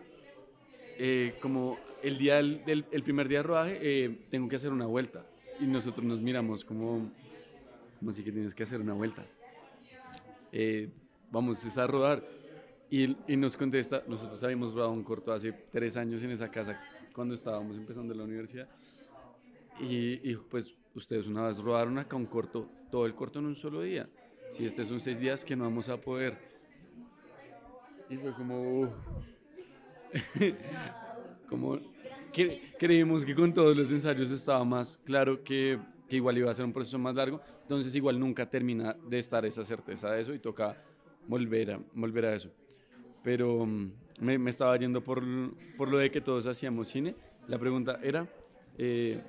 eh, como el día del, el primer día de rodaje eh, tengo que hacer una vuelta y nosotros nos miramos como, como así que tienes que hacer una vuelta. Eh, vamos a rodar y, y, nos contesta, nosotros habíamos rodado un corto hace tres años en esa casa cuando estábamos empezando la universidad y, pues ustedes una vez rodaron acá un corto, todo el corto en un solo día. Si este son seis días que no vamos a poder. Y fue como... *laughs* como que, creímos que con todos los ensayos estaba más claro que, que, igual iba a ser un proceso más largo, entonces igual nunca termina de estar esa certeza de eso y toca volver a, volver a eso. Pero mm, me, me estaba yendo por, por, lo de que todos hacíamos cine. La pregunta era eh,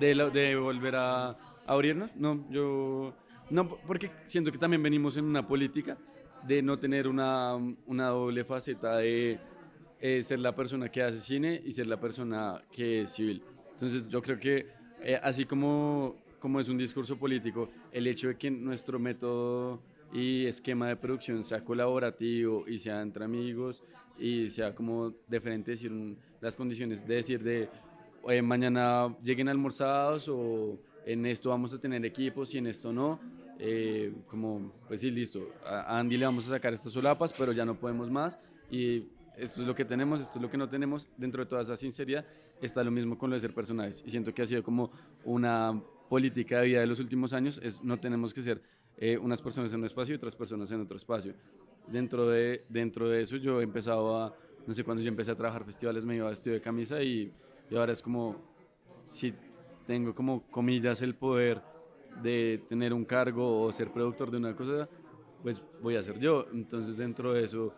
de, la, de volver a, a abrirnos. No, yo no, porque siento que también venimos en una política de no tener una, una doble faceta de eh, ser la persona que hace cine y ser la persona que es civil. Entonces yo creo que eh, así como, como es un discurso político, el hecho de que nuestro método y esquema de producción sea colaborativo y sea entre amigos y sea como diferente decir las condiciones de decir de mañana lleguen almorzados o en esto vamos a tener equipos y en esto no eh, como, pues sí, listo, a Andy le vamos a sacar estas solapas, pero ya no podemos más y esto es lo que tenemos, esto es lo que no tenemos. Dentro de toda esa sinceridad está lo mismo con lo de ser personajes y siento que ha sido como una política de vida de los últimos años, es no tenemos que ser eh, unas personas en un espacio y otras personas en otro espacio. Dentro de, dentro de eso yo he empezado a, no sé, cuando yo empecé a trabajar festivales me iba vestido de camisa y, y ahora es como, si tengo como comillas el poder de tener un cargo o ser productor de una cosa, pues voy a ser yo. Entonces dentro de eso,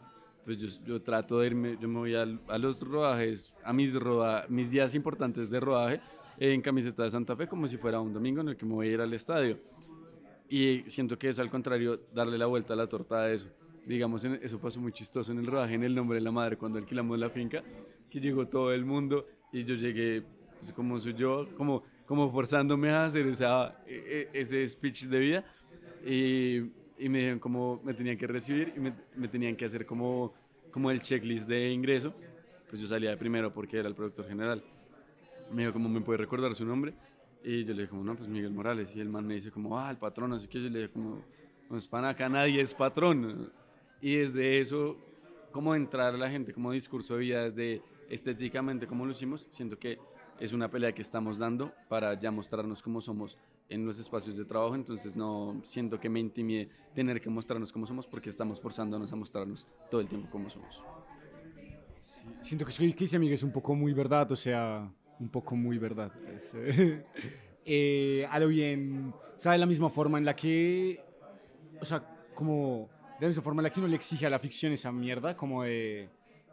pues yo, yo trato de irme, yo me voy a, a los rodajes, a mis, roda, mis días importantes de rodaje en camiseta de Santa Fe como si fuera un domingo en el que me voy a ir al estadio. Y siento que es al contrario darle la vuelta a la torta de eso. Digamos, eso pasó muy chistoso en el rodaje, en el nombre de la madre, cuando alquilamos la finca, que llegó todo el mundo y yo llegué, pues como soy yo, como como forzándome a hacer esa, e, e, ese speech de vida y, y me dijeron cómo me tenían que recibir y me, me, tenían que hacer como, como el checklist de ingreso. Pues yo salía de primero porque era el productor general. Me dijo, ¿cómo me puede recordar su nombre? Y yo le dije, como, no, pues Miguel Morales. Y el man me dice, como, ah, el patrón, así que yo le dije, como, pues para acá nadie es patrón. Y desde eso, cómo entrar a la gente, como discurso de vida, desde estéticamente, como lo hicimos, siento que es una pelea que estamos dando para ya mostrarnos cómo somos en los espacios de trabajo, entonces no siento que me intimide tener que mostrarnos cómo somos porque estamos forzándonos a mostrarnos todo el tiempo cómo somos. Sí, siento que eso que dice Miguel es un poco muy verdad, o sea, un poco muy verdad. Es, *laughs* eh, a lo bien, o sea, de la misma forma en la que, o sea, como, de la misma forma en la que uno le exige a la ficción esa mierda, como de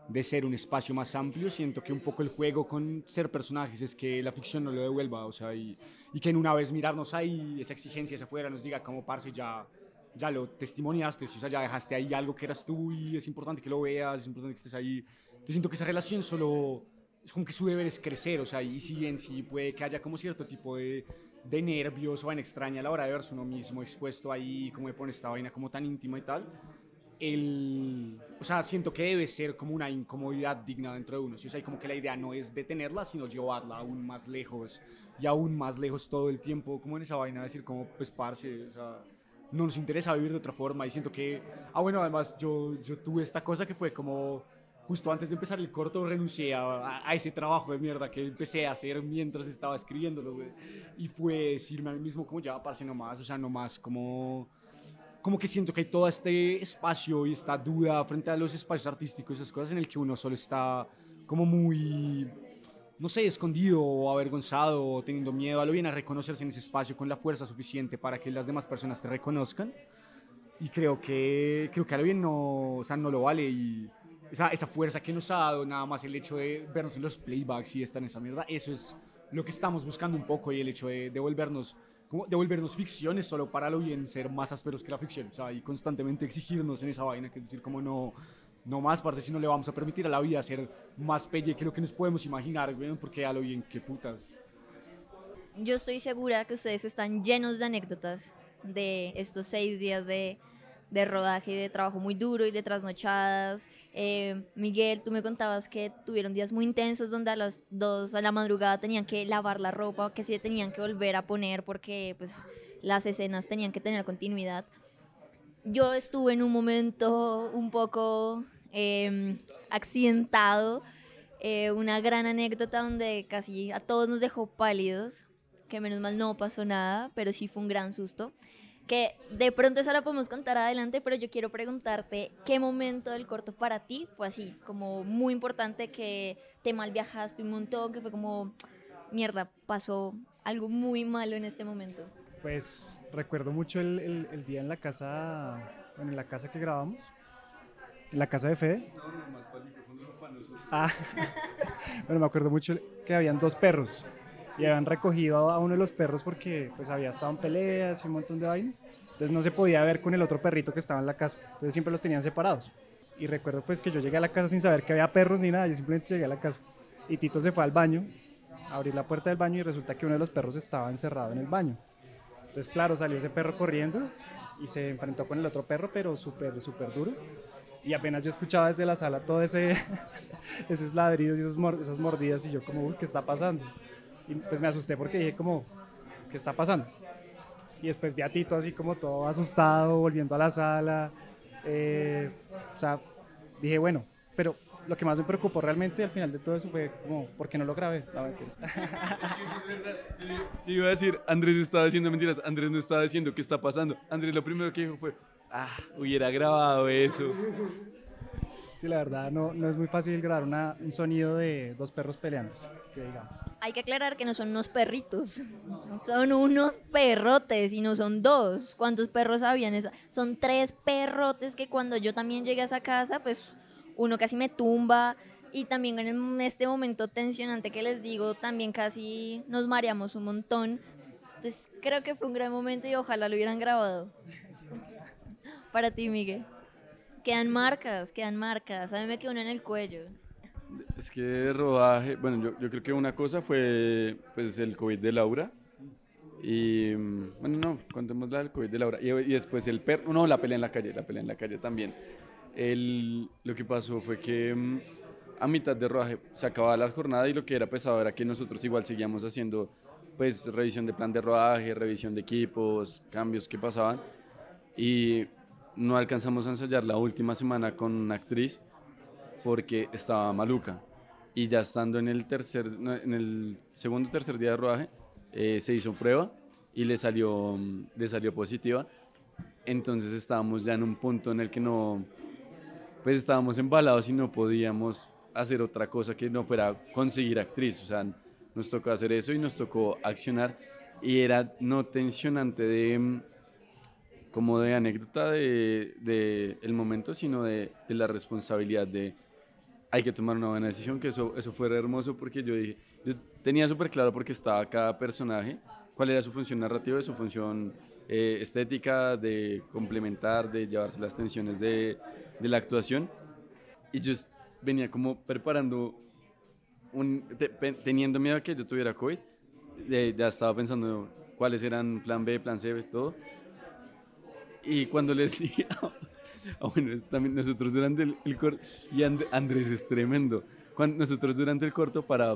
de ser un espacio más amplio, siento que un poco el juego con ser personajes es que la ficción no lo devuelva, o sea, y, y que en una vez mirarnos ahí, esa exigencia hacia afuera nos diga como, parce, ya, ya lo testimoniaste, o sea, ya dejaste ahí algo que eras tú y es importante que lo veas, es importante que estés ahí. Yo siento que esa relación solo, es como que su deber es crecer, o sea, y si bien sí puede que haya como cierto tipo de, de nervios o vaina extraña a la hora de verse uno mismo expuesto ahí, como me pone esta vaina como tan íntima y tal, el, o sea, siento que debe ser como una incomodidad digna dentro de uno. ¿sí? O sea, como que la idea no es detenerla, sino llevarla aún más lejos y aún más lejos todo el tiempo, como en esa vaina, decir como, pues, parce, o sea, no nos interesa vivir de otra forma y siento que, ah, bueno, además yo, yo tuve esta cosa que fue como, justo antes de empezar el corto renuncié a, a, ese trabajo de mierda que empecé a hacer mientras estaba escribiéndolo, güey. Y fue decirme a mí mismo como ya, parce, nomás, o sea, nomás como... Como que siento que hay todo este espacio y esta duda frente a los espacios artísticos, esas cosas en el que uno solo está como muy, no sé, escondido o avergonzado o teniendo miedo a lo bien a reconocerse en ese espacio con la fuerza suficiente para que las demás personas te reconozcan. Y creo que, creo que a lo bien no, o sea, no lo vale y esa, esa fuerza que nos ha dado nada más el hecho de vernos en los playbacks y estar en esa mierda, eso es lo que estamos buscando un poco y el hecho de devolvernos, como devolvernos ficciones solo para lo bien ser más ásperos que la ficción, o sea, y constantemente exigirnos en esa vaina, que es decir, como no, no más, parce, si no le vamos a permitir a la vida ser más pelle que lo que nos podemos imaginar, güey, porque a lo bien, qué putas. Yo estoy segura que ustedes están llenos de anécdotas de estos seis días de de rodaje y de trabajo muy duro y de trasnochadas. Eh, Miguel, tú me contabas que tuvieron días muy intensos donde a las 2 de la madrugada tenían que lavar la ropa, que se tenían que volver a poner porque pues, las escenas tenían que tener continuidad. Yo estuve en un momento un poco eh, accidentado, una gran anécdota donde casi a todos nos dejó pálidos, que menos mal no pasó nada, pero sí fue un gran susto que de pronto esa la podemos contar adelante, pero yo quiero preguntarte qué momento del corto para ti fue así, como muy importante, que te mal viajaste un montón, que fue como, mierda, pasó algo muy malo en este momento. Pues recuerdo mucho el, el, el día en la casa, bueno, en la casa que grabamos, en la casa de Fede. No, no, más para el micrófono para nosotros. Ah, *laughs* bueno, me acuerdo mucho que habían dos perros y habían recogido a uno de los perros porque pues había estado en peleas y un montón de vainas. Entonces no se podía ver con el otro perrito que estaba en la casa. Entonces siempre los tenían separados. Y recuerdo pues que yo llegué a la casa sin saber que había perros ni nada. Yo simplemente llegué a la casa. Y Tito se fue al baño, a abrir la puerta del baño y resulta que uno de los perros estaba encerrado en el baño. Entonces claro, salió ese perro corriendo y se enfrentó con el otro perro, pero súper, súper duro. Y apenas yo escuchaba desde la sala todo ese, *laughs* esos ladridos y esas mordidas y yo como, uy, ¿qué está pasando? Y pues me asusté porque dije como, ¿qué está pasando? Y después vi a Tito así como todo asustado, volviendo a la sala. Eh, o sea, dije, bueno, pero lo que más me preocupó realmente al final de todo eso fue como, ¿por qué no lo grabé? No, Yo *laughs* iba a decir, Andrés estaba diciendo mentiras, Andrés no estaba diciendo qué está pasando. Andrés lo primero que dijo fue, ah, hubiera grabado eso. Sí, la verdad, no, no es muy fácil grabar una, un sonido de dos perros peleando. Que digamos. Hay que aclarar que no son unos perritos, son unos perrotes y no son dos. ¿Cuántos perros habían? Esa? Son tres perrotes que cuando yo también llegué a esa casa, pues uno casi me tumba y también en este momento tensionante que les digo, también casi nos mareamos un montón. Entonces creo que fue un gran momento y ojalá lo hubieran grabado. *laughs* Para ti, Miguel. Quedan marcas, quedan marcas. A mí me quedó una en el cuello. Es que rodaje, bueno, yo, yo, creo que una cosa fue pues el COVID de Laura. Y bueno, no, contemos la del COVID de Laura. Y, y, después el perro, no, la pelea en la calle, la pelea en la calle también. El, lo que pasó fue que mm, a mitad de rodaje se acababa la jornada y lo que era pesado era que nosotros igual seguíamos haciendo pues revisión de plan de rodaje, revisión de equipos, cambios que pasaban. Y no alcanzamos a ensayar la última semana con una actriz porque estaba maluca. Y ya estando en el, tercer, en el segundo o tercer día de rodaje, eh, se hizo prueba y le salió, le salió positiva. Entonces estábamos ya en un punto en el que no, pues estábamos embalados y no podíamos hacer otra cosa que no fuera conseguir actriz. O sea, nos tocó hacer eso y nos tocó accionar. Y era no tensionante de como de anécdota de, de el momento, sino de, de, la responsabilidad de hay que tomar una buena decisión, que eso, eso fuera hermoso porque yo dije, yo tenía súper claro porque estaba cada personaje, cuál era su función narrativa, su función eh, estética, de complementar, de llevarse las tensiones de, de la actuación. Y yo venía como preparando, un, te, teniendo miedo a que yo tuviera COVID, ya estaba pensando cuáles eran plan B, plan C, todo y cuando le decía, oh, *laughs* bueno, también nosotros durante el, corto, y Andrés es tremendo, cuando nosotros durante el corto para,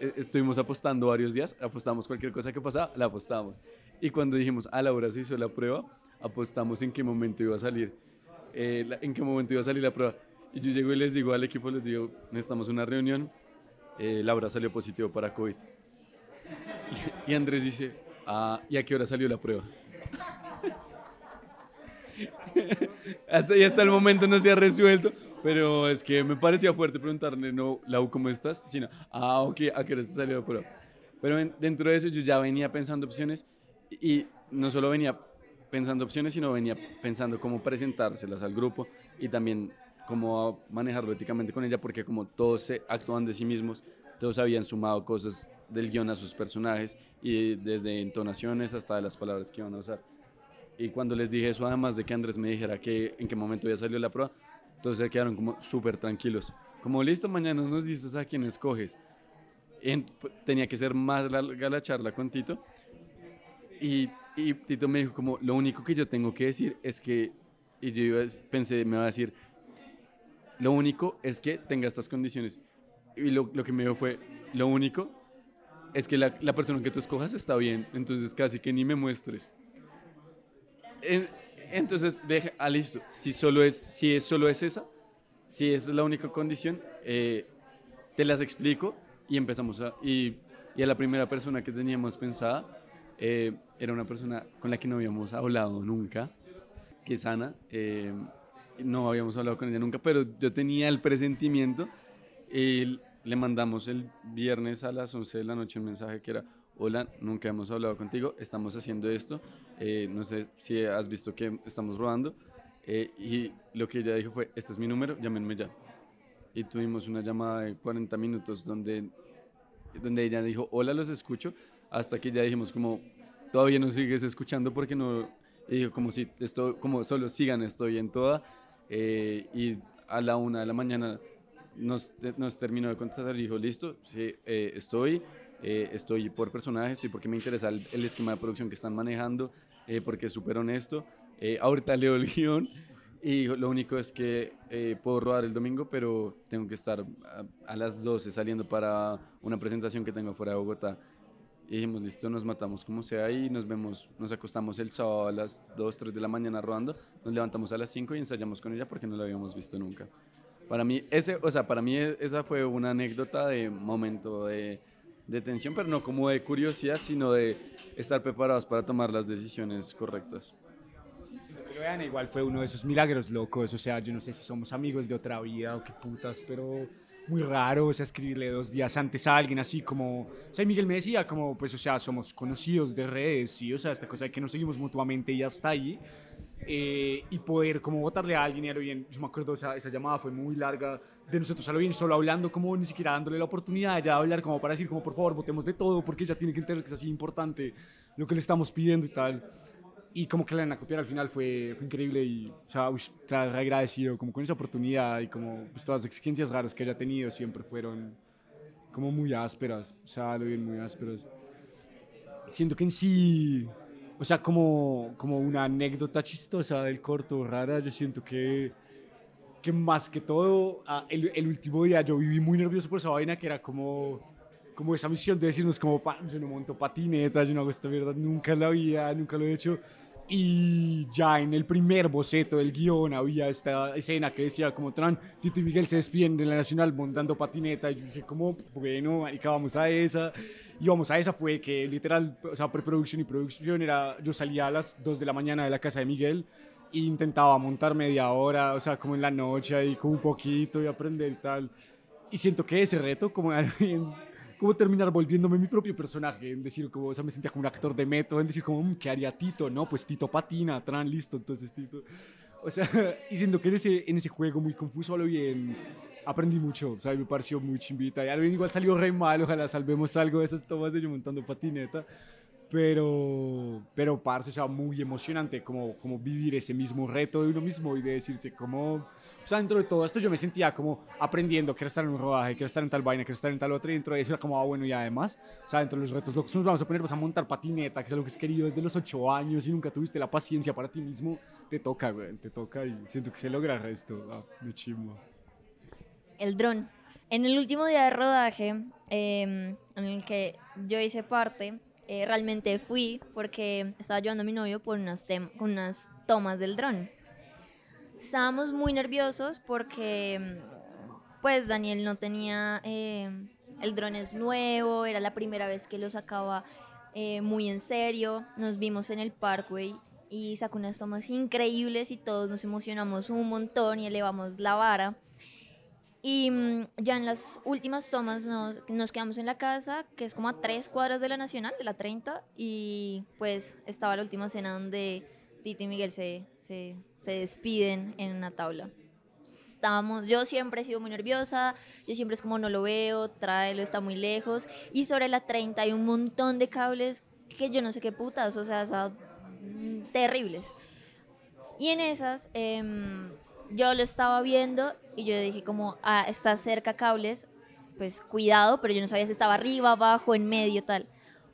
eh, estuvimos apostando varios días, apostamos cualquier cosa que pasaba, la apostamos. Y cuando dijimos, a la hora se hizo la prueba, apostamos en qué momento iba a salir, eh, en qué momento iba a salir la prueba. Y yo llego y les digo al equipo, les digo, necesitamos una reunión. Eh, Laura salió positivo para COVID. Y, *laughs* y Andrés dice, ah, ¿y a qué hora salió la prueba? *laughs* hasta, y hasta el momento no se ha resuelto, pero es que me parecía fuerte preguntarle, no, Lau, ¿cómo estás? Sino, ah, ok, ¿a qué hora salió la prueba? Pero en- dentro de eso yo ya venía pensando opciones y no solo venía pensando opciones, sino venía pensando cómo presentárselas al grupo y también cómo manejarlo éticamente con ella, porque como todos se actúan de sí mismos, todos habían sumado cosas del guion a sus personajes y desde entonaciones hasta las palabras que iban a usar. Y cuando les dije eso, además de que Andrés me dijera que en qué momento ya salió la prueba, todos se quedaron como súper tranquilos. Como listo, mañana nos dices a quién escoges. En- tenía que ser más larga la charla con Tito. Y, y Tito me dijo como, lo único que yo tengo que decir es que, y yo iba pensé, me va a decir, lo único es que tenga estas condiciones. Y lo, lo que me dijo fue, lo único es que la, la persona que tú escojas está bien, entonces casi que ni me muestres. En- entonces, deja, ah, listo, si solo es, si es solo es esa, si esa es la única condición, eh, te las explico y empezamos a... Y, y a la primera persona que teníamos pensada eh, era una persona con la que no habíamos hablado nunca, que es Ana. eh, no habíamos hablado con ella nunca, pero yo tenía el presentimiento y le mandamos el viernes a las 11 de la noche un mensaje que era, hola, nunca hemos hablado contigo, estamos haciendo esto, eh, no sé si has visto que estamos rodando. eh, y lo que ella dijo fue, este es mi número, llámenme ya. Y tuvimos una llamada de 40 minutos donde, donde ella dijo, hola, los escucho, hasta que ya dijimos como, todavía no sigues escuchando porque no, y dijo como si, esto, como solo sigan, estoy en toda. eh, y a la una de la mañana nos, nos terminó de contestar y dijo, listo, sí, estoy, eh, estoy por personaje, estoy porque me interesa el, el esquema de producción que están manejando, eh, porque es súper honesto. Eh, ahorita leo el *laughs* guion y lo único es que eh, puedo rodar el domingo, pero tengo que estar a, a las 12 saliendo para una presentación que tengo fuera de Bogotá. Y dijimos, listo, nos matamos como sea y nos vemos, nos acostamos el sábado a las 2, 3 de la mañana rodando, nos levantamos a las 5 y ensayamos con ella porque no la habíamos visto nunca. Para mí, ese, o sea, para mí e- esa fue una anécdota de momento de, de tensión, pero no como de curiosidad, sino de estar preparados para tomar las decisiones correctas. Lo vean, igual fue uno de esos milagros locos, o sea, yo no sé si somos amigos de otra vida o qué putas, pero muy raro, o sea, escribirle dos días antes a alguien así como, o sea, Miguel me decía como, pues, o sea, somos conocidos de redes, sí, o sea, esta cosa de que nos seguimos mutuamente y hasta ahí, eh, y poder como votarle a alguien y a lo bien, yo me acuerdo, o sea, esa llamada fue muy larga, de nosotros a lo bien, solo hablando como ni siquiera dándole la oportunidad de ya hablar como para decir como, por favor, votemos de todo, porque ella tiene que entender que es así importante lo que le estamos pidiendo y tal y como que la a copiar al final fue, fue increíble y o sea, ush, o agradecido como con esa oportunidad y como pues, todas las exigencias raras que haya tenido siempre fueron como muy ásperas, o sea, lo bien muy ásperas. Siento que en sí, o sea, como, como una anécdota chistosa del corto, rara, yo siento que, que más que todo, ah, el, el último día yo viví muy nervioso por esa vaina que era como como esa misión de decirnos como, "Pa, yo no monto patineta, yo no hago esta mierda nunca la vida, nunca lo he hecho. Y ya en el primer boceto del guion había esta escena que decía como, Tran, Tito y Miguel se despiden de la Nacional montando patineta. Y yo dije como, bueno, marica, vamos a esa. Y vamos a esa fue que literal, o sea, preproducción y producción era, yo salía a las 2 de la mañana de la casa de Miguel intentaba montar media hora, o sea, como en la noche ahí, como un poquito y aprender y tal. Y siento que ese reto, como como terminar volviéndome mi propio personaje, en decir como, o sea, me sentía como un actor de método, en decir como, "Mm, ¿qué haría Tito? No, pues Tito patina, tran, listo, entonces Tito. O sea, *laughs* y siento que en ese, en ese juego muy confuso a lo bien aprendí mucho, o sea, me pareció muy chimbita. Y a lo bien igual salió re mal, ojalá salvemos algo de esas tomas de yo montando patineta. Pero, pero, parce, o sea, muy emocionante como, como vivir ese mismo reto de uno mismo y de decirse como, o sea, dentro de todo esto yo me sentía como aprendiendo, quiero estar en un rodaje, quiero estar en tal vaina, quiero estar en tal otra, y dentro de eso era como, ah, bueno, y además, o sea, dentro de los retos locos nos vamos a poner pues, a montar patineta, que es algo que has querido desde los ocho años y nunca tuviste la paciencia para ti mismo, te toca, güey, te toca y siento que se logra esto, ah, me chimo. El dron. En el último día de rodaje, eh, en el que yo hice parte, eh, realmente fui porque estaba llevando a mi novio por unas, unas tomas del dron. Estábamos muy nerviosos porque pues Daniel no tenía, eh, el dron es nuevo, era la primera vez que lo sacaba eh, muy en serio, nos vimos en el Parkway y sacó unas tomas increíbles y todos nos emocionamos un montón y elevamos la vara. Y mm, ya en las últimas tomas nos, nos, quedamos en la casa, que es como a tres cuadras de la Nacional, de la 30, y pues estaba la última cena donde Tito y Miguel se, se, se despiden en una tabla estábamos, yo siempre he sido muy nerviosa, yo siempre es como no lo veo, tráelo, está muy lejos. Y sobre la 30 hay un montón de cables que yo no sé qué putas, o sea, son terribles. Y en esas, em, yo lo estaba viendo y yo dije como, ah, está cerca cables, pues cuidado, pero yo no sabía si estaba arriba, abajo, en medio, tal.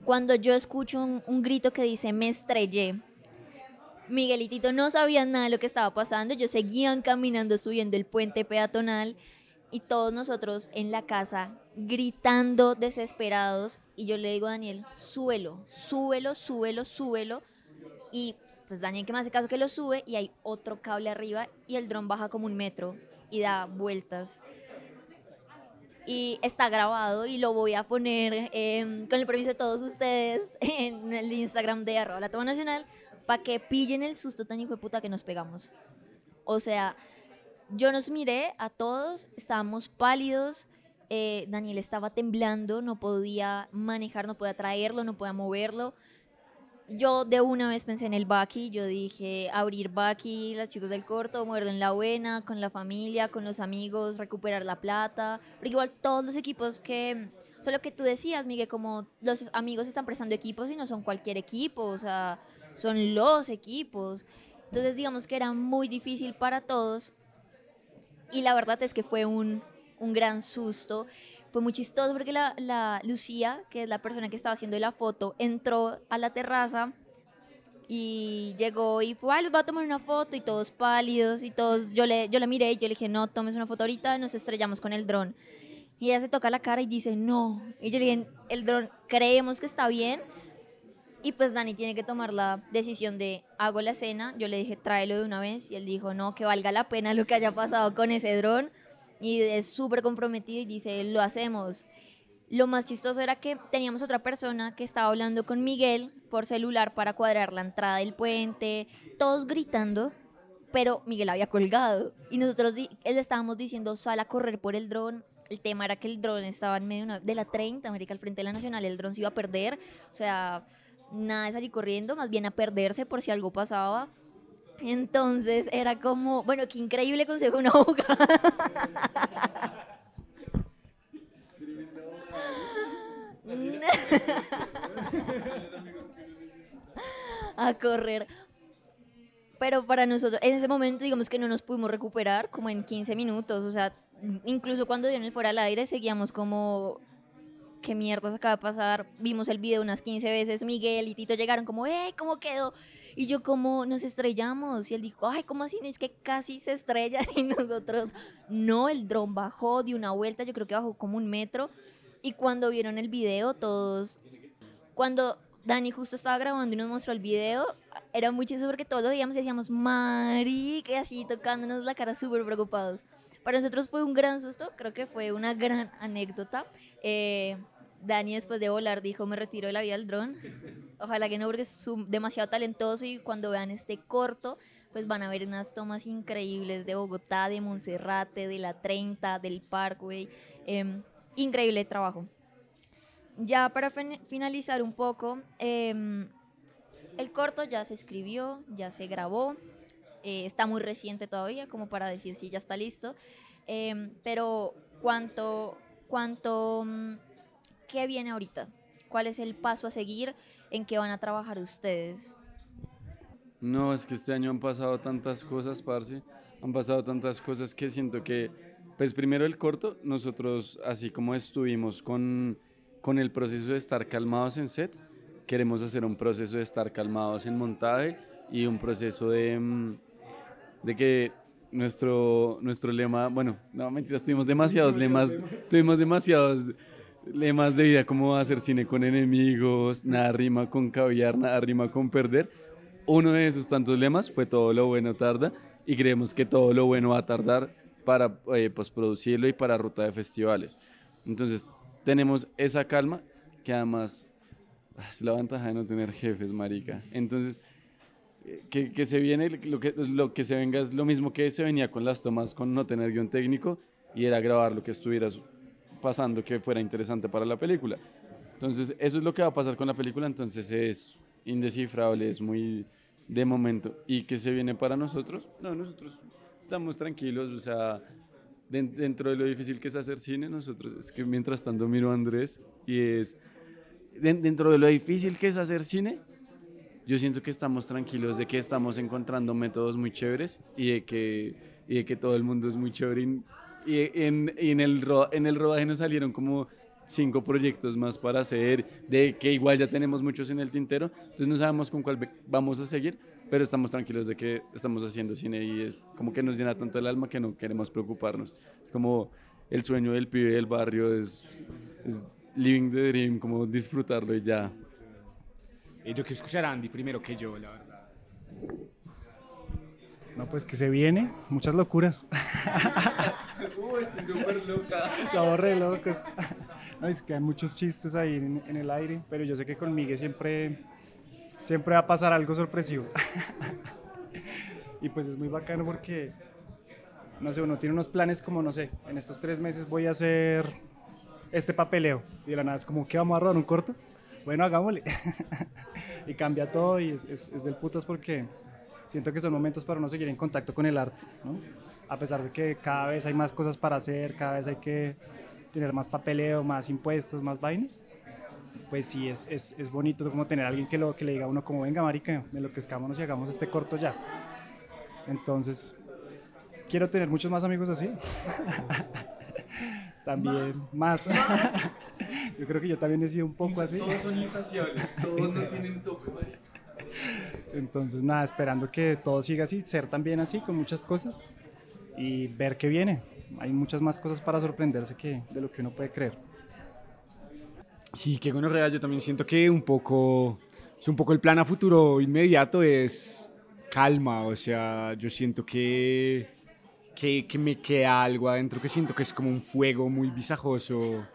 Cuando yo escucho un, grito que dice, me estrellé, Miguelitito no sabían nada de lo que estaba pasando, ellos seguían caminando subiendo el puente peatonal y todos nosotros en la casa gritando desesperados. Y yo le digo a Daniel, súbelo, súbelo, súbelo, súbelo y pues Daniel que me hace caso que lo sube y hay otro cable arriba y el dron baja como un metro y da vueltas y está grabado y lo voy a poner em, con el permiso de todos ustedes *laughs* en el Instagram de arroba la toma nacional para que pillen el susto tan hijo de puta que nos pegamos. O sea, yo nos miré a todos, estábamos pálidos, eh, Daniel estaba temblando, no podía manejar, no podía traerlo, no podía moverlo. Yo de una vez pensé en el Baki, yo dije abrir Baki, las chicos del corto, moverlo en la buena, con la familia, con los amigos, recuperar la plata, porque igual todos los equipos que, solo que tú decías, Miguel, como los amigos están prestando equipos y no son cualquier equipo, o sea, son los equipos. Entonces digamos que era muy difícil para todos y la verdad es que fue un, un gran susto. Fue muy chistoso porque la, la, Lucía, que es la persona que estaba haciendo la foto, entró a la terraza y llegó y fue, ay, les va a tomar una foto y todos pálidos y todos, yo le, yo la miré y yo le dije, no, tomes una foto ahorita, nos estrellamos con el dron. Y ella se toca la cara y dice, no. Y yo le dije, el dron, creemos que está bien, y pues Dani tiene que tomar la decisión de hago la cena. Yo le dije tráelo de una vez y él dijo no, que valga la pena lo que haya pasado con ese dron. Y es súper comprometido y dice lo hacemos. Lo más chistoso era que teníamos otra persona que estaba hablando con Miguel por celular para cuadrar la entrada del puente, todos gritando, pero Miguel había colgado. Y nosotros le estábamos diciendo sal a correr por el dron. El tema era que el dron estaba en medio de la 30, América al frente de la Nacional, el dron se iba a perder. O sea, nada de salir corriendo, más bien a perderse por si algo pasaba. Entonces era como, bueno, qué increíble consejo una abogada. *laughs* a correr. Pero para nosotros, en ese momento, digamos que no nos pudimos recuperar como en 15 minutos. O sea, incluso cuando dieron el fuera al aire, seguíamos como qué mierda se acaba de pasar. Vimos el video unas 15 veces. Miguel y Tito llegaron como, ¡eh! ¿Cómo quedó? Y yo, como nos estrellamos? Y él dijo, ¡ay! ¿Cómo así? Es que casi se estrella. *laughs* Y nosotros, no, el dron bajó, de una vuelta. Yo creo que bajó como un metro. Y cuando vieron el video, todos. Cuando Dani justo estaba grabando y nos mostró el video, era muy chistoso porque todos lo veíamos y decíamos, marica, así tocándonos la cara súper preocupados. Para nosotros fue un gran susto, creo que fue una gran anécdota. Eh, Dani después de volar dijo, me retiro de la vida del dron. Ojalá que no, porque demasiado talentoso y cuando vean este corto, pues van a ver unas tomas increíbles de Bogotá, de Monserrate, de la 30, del Parkway. Em, increíble trabajo. Ya para finalizar un poco, em, el corto ya se escribió, ya se grabó, eh, está muy reciente todavía como para decir si ya está listo, em, pero cuánto, cuánto mm, ¿qué viene ahorita? ¿Cuál es el paso a seguir? ¿En qué van a trabajar ustedes? No, es que este año han pasado tantas cosas, Parce. Han pasado tantas cosas que siento que, pues primero el corto, nosotros así como estuvimos con, con el proceso de estar calmados en set, queremos hacer un proceso de estar calmados en montaje y un proceso de, mm, de que nuestro, nuestro lema, bueno, no, mentira, tuvimos demasiados lemas, tuvimos demasiados lemas de vida como hacer cine con enemigos, nada rima con caviar, nada rima con perder. Uno de esos tantos lemas fue todo lo bueno tarda y creemos que todo lo bueno va a tardar para eh, postproducirlo y para ruta de festivales. Entonces, tenemos esa calma que además ah, es la ventaja de no tener jefes, marica. Entonces, eh, que, que, se viene, lo que, lo que se venga es lo mismo que se venía con las tomas, con no tener guion técnico y era grabar lo que estuviera pasando que fuera interesante para la película. Entonces, eso es lo que va a pasar con la película, entonces es indescifrable, es muy de momento. ¿Y qué se viene para nosotros? No, nosotros estamos tranquilos, o sea, dentro de lo difícil que es hacer cine, nosotros, es que mientras tanto miro a Andrés y es, dentro de lo difícil que es hacer cine, yo siento que estamos tranquilos de que estamos encontrando métodos muy chéveres y de que, y de que todo el mundo es muy chévere. Y, en, y en, el, en el rodaje nos salieron como cinco proyectos más para hacer, de que igual ya tenemos muchos en el tintero, entonces no sabemos con cuál vamos a seguir, pero estamos tranquilos de que estamos haciendo cine y es como que nos llena tanto el alma que no queremos preocuparnos. Es como el sueño del pibe del barrio, es, living the dream, como disfrutarlo y ya. Y yo quiero escuchar Andy primero que yo, la verdad. No, pues que se viene, muchas locuras. *laughs* uh, estoy súper loca. La re locos. *laughs* No, es que hay muchos chistes ahí en, en el aire, pero yo sé que con Miguel siempre siempre va a pasar algo sorpresivo. *laughs* y pues es muy bacano porque, no sé, uno tiene unos planes como, no sé, en estos tres meses voy a hacer este papeleo. Y de la nada es como, ¿qué vamos a rodar un corto? Bueno, hagámosle. y cambia todo y es, es, del putas porque siento que son momentos para uno seguir en contacto con el arte, ¿no? A pesar de que cada vez hay más cosas para hacer, cada vez hay que tener más papeleo, más impuestos, más vainas pues sí, es, es, es, bonito como tener a alguien que, lo, que le diga a uno como, venga, marica, de lo que escámonos y hagamos este corto ya. Entonces, quiero tener muchos más amigos así. *laughs* también, más. *laughs* yo creo que yo también he sido un poco así. Todos son insaciables, todos no *laughs* tienen tope, marica. Entonces, nada, esperando que todo siga así, ser también así, con muchas cosas y ver qué viene. Hay muchas más cosas para sorprenderse que de lo que uno puede creer. Sí, que bueno, real, yo también siento que un poco, es un poco el plan a futuro inmediato es calma, o sea, yo siento que, que, que me queda algo adentro, que siento que es como un fuego muy visajoso.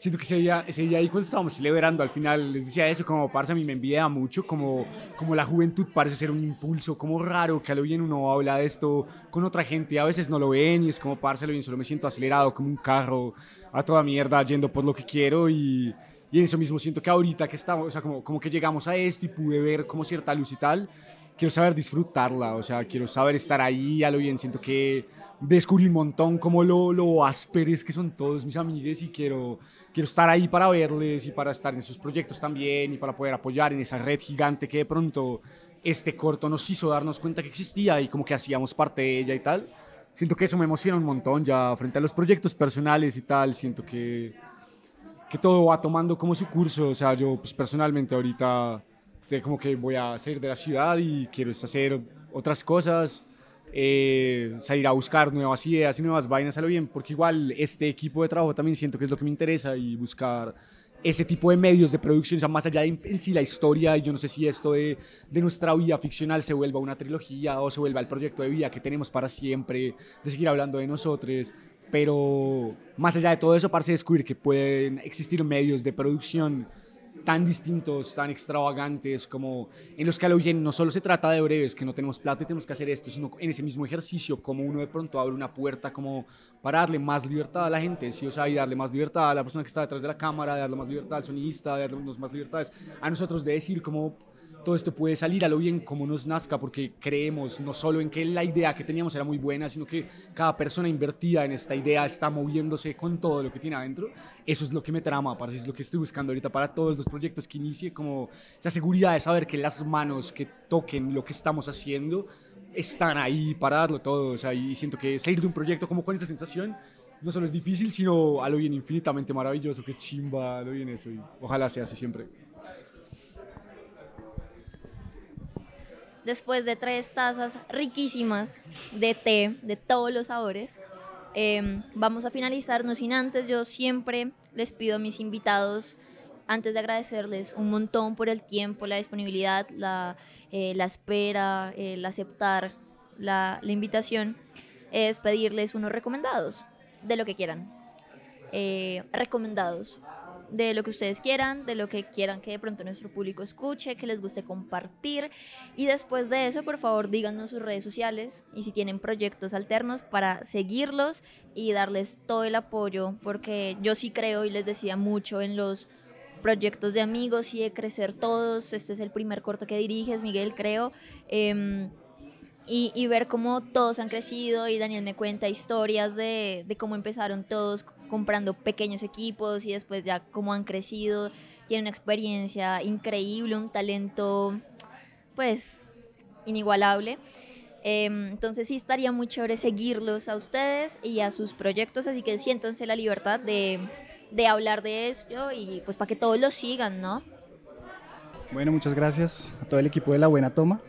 Siento que ese día, ese día ahí cuando estábamos celebrando, al final les decía eso, como parce, a mí me envidia mucho, como, como la juventud parece ser un impulso, como raro que a lo bien uno habla de esto con otra gente a veces no lo ven y es como parce, a lo bien solo me siento acelerado como un carro a toda mierda yendo por lo que quiero y y en eso mismo siento que ahorita que estamos, o sea, como, como que llegamos a esto y pude ver como cierta luz y tal, quiero saber disfrutarla, o sea, quiero saber estar ahí a lo bien. Siento que descubrí un montón como lo, lo ásperes que son todos mis amigos y quiero, quiero estar ahí para verles y para estar en sus proyectos también y para poder apoyar en esa red gigante que de pronto este corto nos hizo darnos cuenta que existía y como que hacíamos parte de ella y tal. Siento que eso me emociona un montón ya frente a los proyectos personales y tal. Siento que que todo va tomando como su curso. O sea, yo pues, personalmente ahorita como que voy a salir de la ciudad y quiero hacer otras cosas, eh, salir a buscar nuevas ideas y nuevas vainas a lo bien, porque igual este equipo de trabajo también siento que es lo que me interesa y buscar ese tipo de medios de producción, o sea, más allá de en sí la historia, y yo no sé si esto de, de, nuestra vida ficcional se vuelva una trilogía o se vuelva el proyecto de vida que tenemos para siempre, de seguir hablando de nosotros, pero más allá de todo eso, parece descubrir que pueden existir medios de producción tan distintos, tan extravagantes, como en los que no solo se trata de breves, que no tenemos plata y tenemos que hacer esto, sino en ese mismo ejercicio, como uno de pronto abre una puerta como para darle más libertad a la gente, ¿sí? o sea, y darle más libertad a la persona que está detrás de la cámara, darle más libertad al sonidista, darle más libertades a nosotros de decir como todo esto puede salir a lo bien como nos nazca, porque creemos no solo en que la idea que teníamos era muy buena, sino que cada persona invertida en esta idea está moviéndose con todo lo que tiene adentro. Eso es lo que me trama, parece es lo que estoy buscando ahorita para todos los proyectos que inicie, como esa seguridad de saber que las manos que toquen lo que estamos haciendo están ahí para darlo todo. O sea, y siento que salir de un proyecto como con esta sensación no solo es difícil, sino a lo bien infinitamente maravilloso, que chimba, a lo bien eso, y ojalá sea así siempre. Después de tres tazas riquísimas de té de todos los sabores, em, vamos a finalizar, no sin antes, yo siempre les pido a mis invitados, antes de agradecerles un montón por el tiempo, la disponibilidad, la, eh, la espera, el aceptar la, invitación es pedirles unos recomendados de lo que quieran. Eh, recomendados de lo que ustedes quieran, de lo que quieran que de pronto nuestro público escuche, que les guste compartir. Y después de eso, por favor, díganos sus redes sociales y si tienen proyectos alternos para seguirlos y darles todo el apoyo, porque yo sí creo y les decía mucho en los proyectos de amigos y de crecer todos. Este es el primer corto que diriges, Miguel, creo. Em, y, y, ver cómo todos han crecido y Daniel me cuenta historias de, de cómo empezaron todos comprando pequeños equipos y después ya cómo han crecido. Tienen una experiencia increíble, un talento pues inigualable. Em, entonces sí estaría muy chévere seguirlos a ustedes y a sus proyectos, así que siéntanse la libertad de, de hablar de esto y pues para que todos lo sigan, ¿no? Bueno, muchas gracias a todo el equipo de La Buena Toma.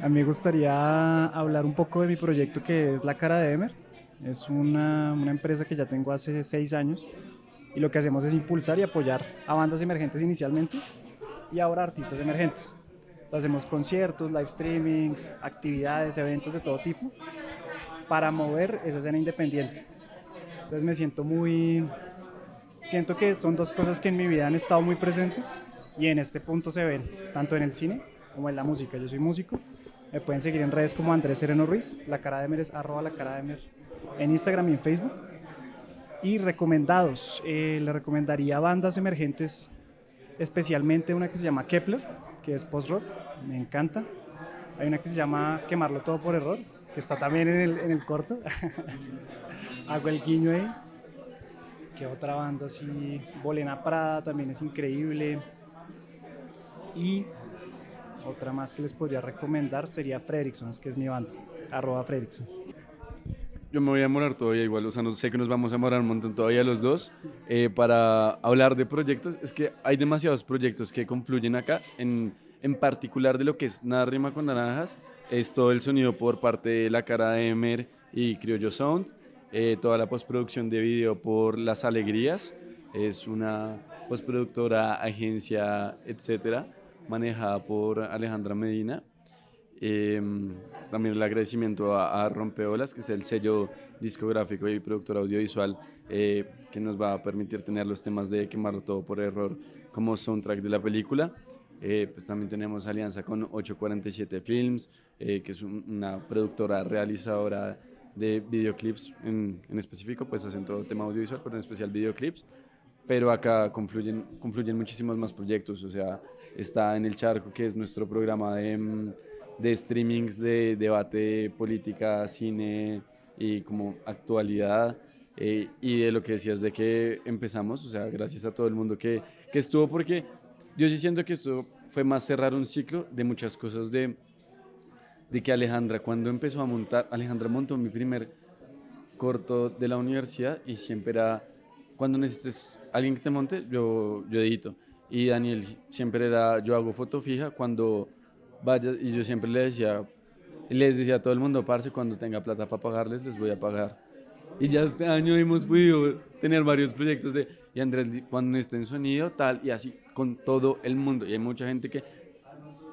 A mí me gustaría hablar un poco de mi proyecto que es La Cara de Emer. Es una, una empresa que ya tengo hace seis años y lo que hacemos es impulsar y apoyar a bandas emergentes inicialmente y ahora artistas emergentes. Hacemos conciertos, live streamings, actividades, eventos de todo tipo para mover esa escena independiente. Entonces me siento muy... Siento que son dos cosas que en mi vida han estado muy presentes y en este punto se ven, tanto en el cine como en la música. Yo soy músico. Me pueden seguir en redes como Andrés Sereno Ruiz. La cara de Mer es arroba la cara de Mer en Instagram y en Facebook. Y recomendados, eh, le recomendaría bandas emergentes, especialmente una que se llama Kepler, que es post-rock, me encanta. Hay una que se llama Quemarlo Todo por Error, que está también en el, en el corto. *laughs* Hago el guiño ahí. ¿Qué otra banda así? Bolena Prada también es increíble. Y otra más que les podría recomendar sería Fredricksons, que es mi banda, arroba Fredricksons. Yo me voy a demorar todavía igual, o sea, no sé que nos vamos a demorar un montón todavía los dos eh, para hablar de proyectos. Es que hay demasiados proyectos que confluyen acá, en, en particular de lo que es Nada Rima con Naranjas, es todo el sonido por parte de la cara de Emer y Criollo Sound, eh, toda la postproducción de video por Las Alegrías, es una postproductora, agencia, etcétera, manejada por Alejandra Medina. Eh, también el agradecimiento a, a, Rompeolas, que es el sello discográfico y productor audiovisual eh, que nos va a permitir tener los temas de Quemarlo Todo por Error como soundtrack de la película. Eh, pues también tenemos alianza con 847 Films, eh, que es un, una productora realizadora de videoclips en, en, específico, pues hacen todo tema audiovisual, pero en especial videoclips. Pero acá confluyen, confluyen muchísimos más proyectos, o sea, está en El Charco, que es nuestro programa de de streamings de debate, política, cine y como actualidad. Eh, y de lo que decías de que empezamos, o sea, gracias a todo el mundo que, que estuvo, porque yo sí siento que esto fue más cerrar un ciclo de muchas cosas de, de que Alejandra, cuando empezó a montar, Alejandra montó mi primer corto de la universidad y siempre era, cuando necesites alguien que te monte, yo, yo edito. Y Daniel siempre era, yo hago foto fija cuando vaya, y yo siempre le decía, les decía a todo el mundo, parce, cuando tenga plata para pagarles, les voy a pagar. Y ya este año hemos podido tener varios proyectos de, y Andrés, cuando esté en sonido, tal, y así con todo el mundo. Y hay mucha gente que,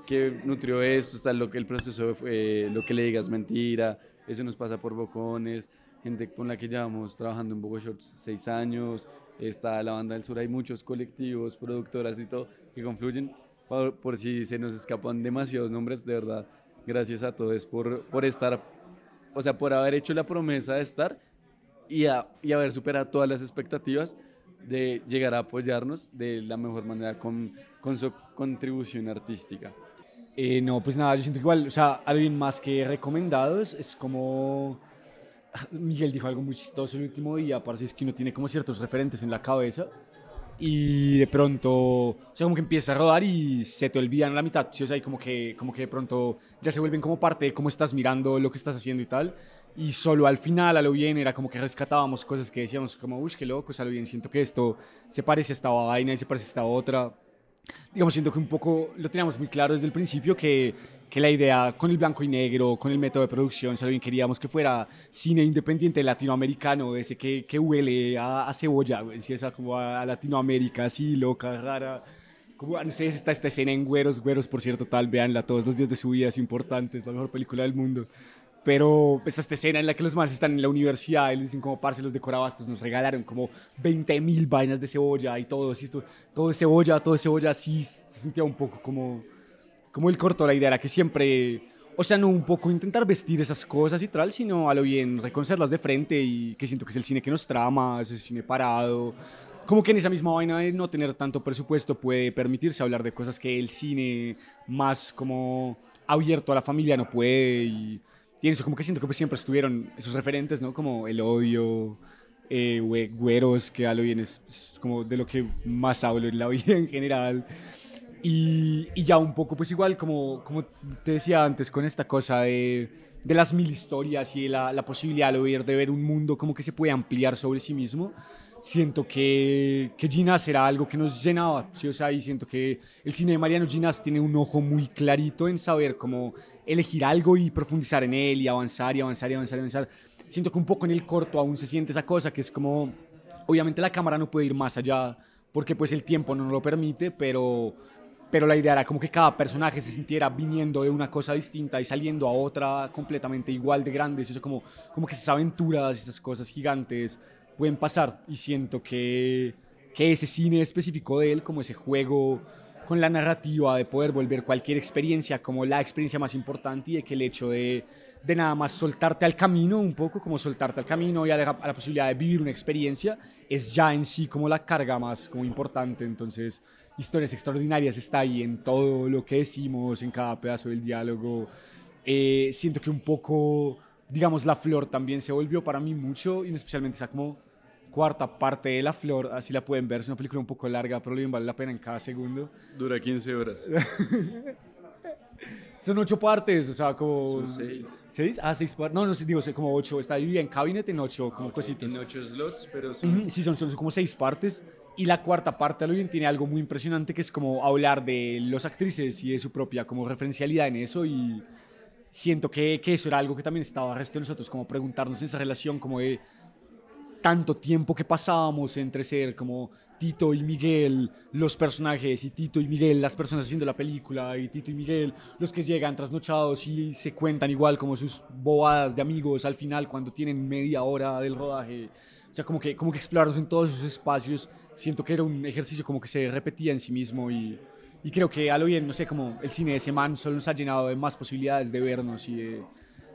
que nutrió esto, está lo que el proceso fue, lo que le digas mentira, eso nos pasa por bocones, gente con la que llevamos trabajando en Bogo Shorts seis años, está la banda del sur, hay muchos colectivos, productoras y todo que confluyen por, por, si se nos escapan demasiados nombres, de verdad, gracias a todos por, por estar, o sea, por haber hecho la promesa de estar y, a, y haber superado todas las expectativas de llegar a apoyarnos de la mejor manera con, con su contribución artística. Eh, no, pues nada, yo siento que igual, o sea, alguien más que recomendados, es como... *laughs* Miguel dijo algo muy chistoso el último día, parece es que uno tiene como ciertos referentes en la cabeza y de pronto, o sea, como que empieza a rodar y se te olvidan la mitad, ¿sí? o sea, y como que, como que de pronto ya se vuelven como parte de cómo estás mirando lo que estás haciendo y tal, y solo al final, a lo bien, era como que rescatábamos cosas que decíamos como, uy, qué loco, o sea, a lo bien, siento que esto se parece a esta vaina y se parece a esta otra, digamos, siento que un poco lo teníamos muy claro desde el principio que que la idea con el blanco y negro, con el método de producción, si bien queríamos que fuera cine independiente latinoamericano, ese que, que huele a, a cebolla, si esa como a, a, Latinoamérica, así loca, rara. como, no sé, está esta escena en Güeros, Güeros, por cierto, tal, véanla todos los días de su vida, es importante, es la mejor película del mundo. Pero está esta escena en la que los más están en la universidad y les dicen como, parce, los de Corabastos nos regalaron como 20 mil vainas de cebolla y todo, así, esto, todo de cebolla, todo de cebolla, así se sentía un poco como, como el corto, la idea era que siempre, o sea, no un poco intentar vestir esas cosas y tal, sino a lo bien reconocerlas de frente y que siento que es el cine que nos trama, es el cine parado, como que en esa misma vaina de no tener tanto presupuesto puede permitirse hablar de cosas que el cine más como abierto a la familia no puede y, y eso como que siento que pues siempre estuvieron esos referentes, ¿no? Como el odio, eh, güe- güeros, que a lo bien es, es como de lo que más hablo en la *laughs* vida en general. Y, y ya un poco, pues igual, como, como te decía antes, con esta cosa de, de las mil historias y de la, la posibilidad de ver, de ver un mundo como que se puede ampliar sobre sí mismo, siento que, que Ginás era algo que nos llenaba, ¿sí? O sea, y siento que el cine de Mariano Ginás tiene un ojo muy clarito en saber cómo elegir algo y profundizar en él y avanzar y avanzar y avanzar y avanzar. Siento que un poco en el corto aún se siente esa cosa que es como, obviamente la cámara no puede ir más allá porque pues el tiempo no nos lo permite, pero, pero la idea era como que cada personaje se sintiera viniendo de una cosa distinta y saliendo a otra completamente igual de grande. Eso como, como que esas aventuras, esas cosas gigantes pueden pasar y siento que, que ese cine específico de él, como ese juego con la narrativa de poder volver cualquier experiencia como la experiencia más importante y de que el hecho de, de nada más soltarte al camino un poco, como soltarte al camino y a la, a la posibilidad de vivir una experiencia, es ya en sí como la carga más como importante. Entonces, historias extraordinarias está ahí en todo lo que decimos, en cada pedazo del diálogo. Eh, siento que un poco, digamos, La Flor también se volvió para mí mucho, y especialmente esa como cuarta parte de La Flor, así la pueden ver, es una película un poco larga, pero bien vale la pena en cada segundo. Dura 15 horas. *laughs* Son ocho partes, o sea, como... Son seis. ¿Seis? Ah, seis partes. No, no sé, digo, como ocho. Está dividida en cabinet en ocho, como cositas. En 8 slots, pero son... Sí, son, son como seis partes. Y la cuarta parte, bien, tiene algo muy impresionante que es como hablar de los actrices y de su propia como referencialidad en eso. Y siento que, que eso era algo que también estaba resto de nosotros, como preguntarnos esa relación como de tanto tiempo que pasábamos entre ser como Tito y Miguel los personajes y Tito y Miguel las personas haciendo la película y Tito y Miguel los que llegan trasnochados y se cuentan igual como sus bobadas de amigos al final cuando tienen media hora del rodaje. O sea, como que, como que explorarnos en todos esos espacios. Siento que era un ejercicio como que se repetía en sí mismo y, y creo que a lo bien, no sé, como el cine de ese man solo nos ha llenado de más posibilidades de vernos y de,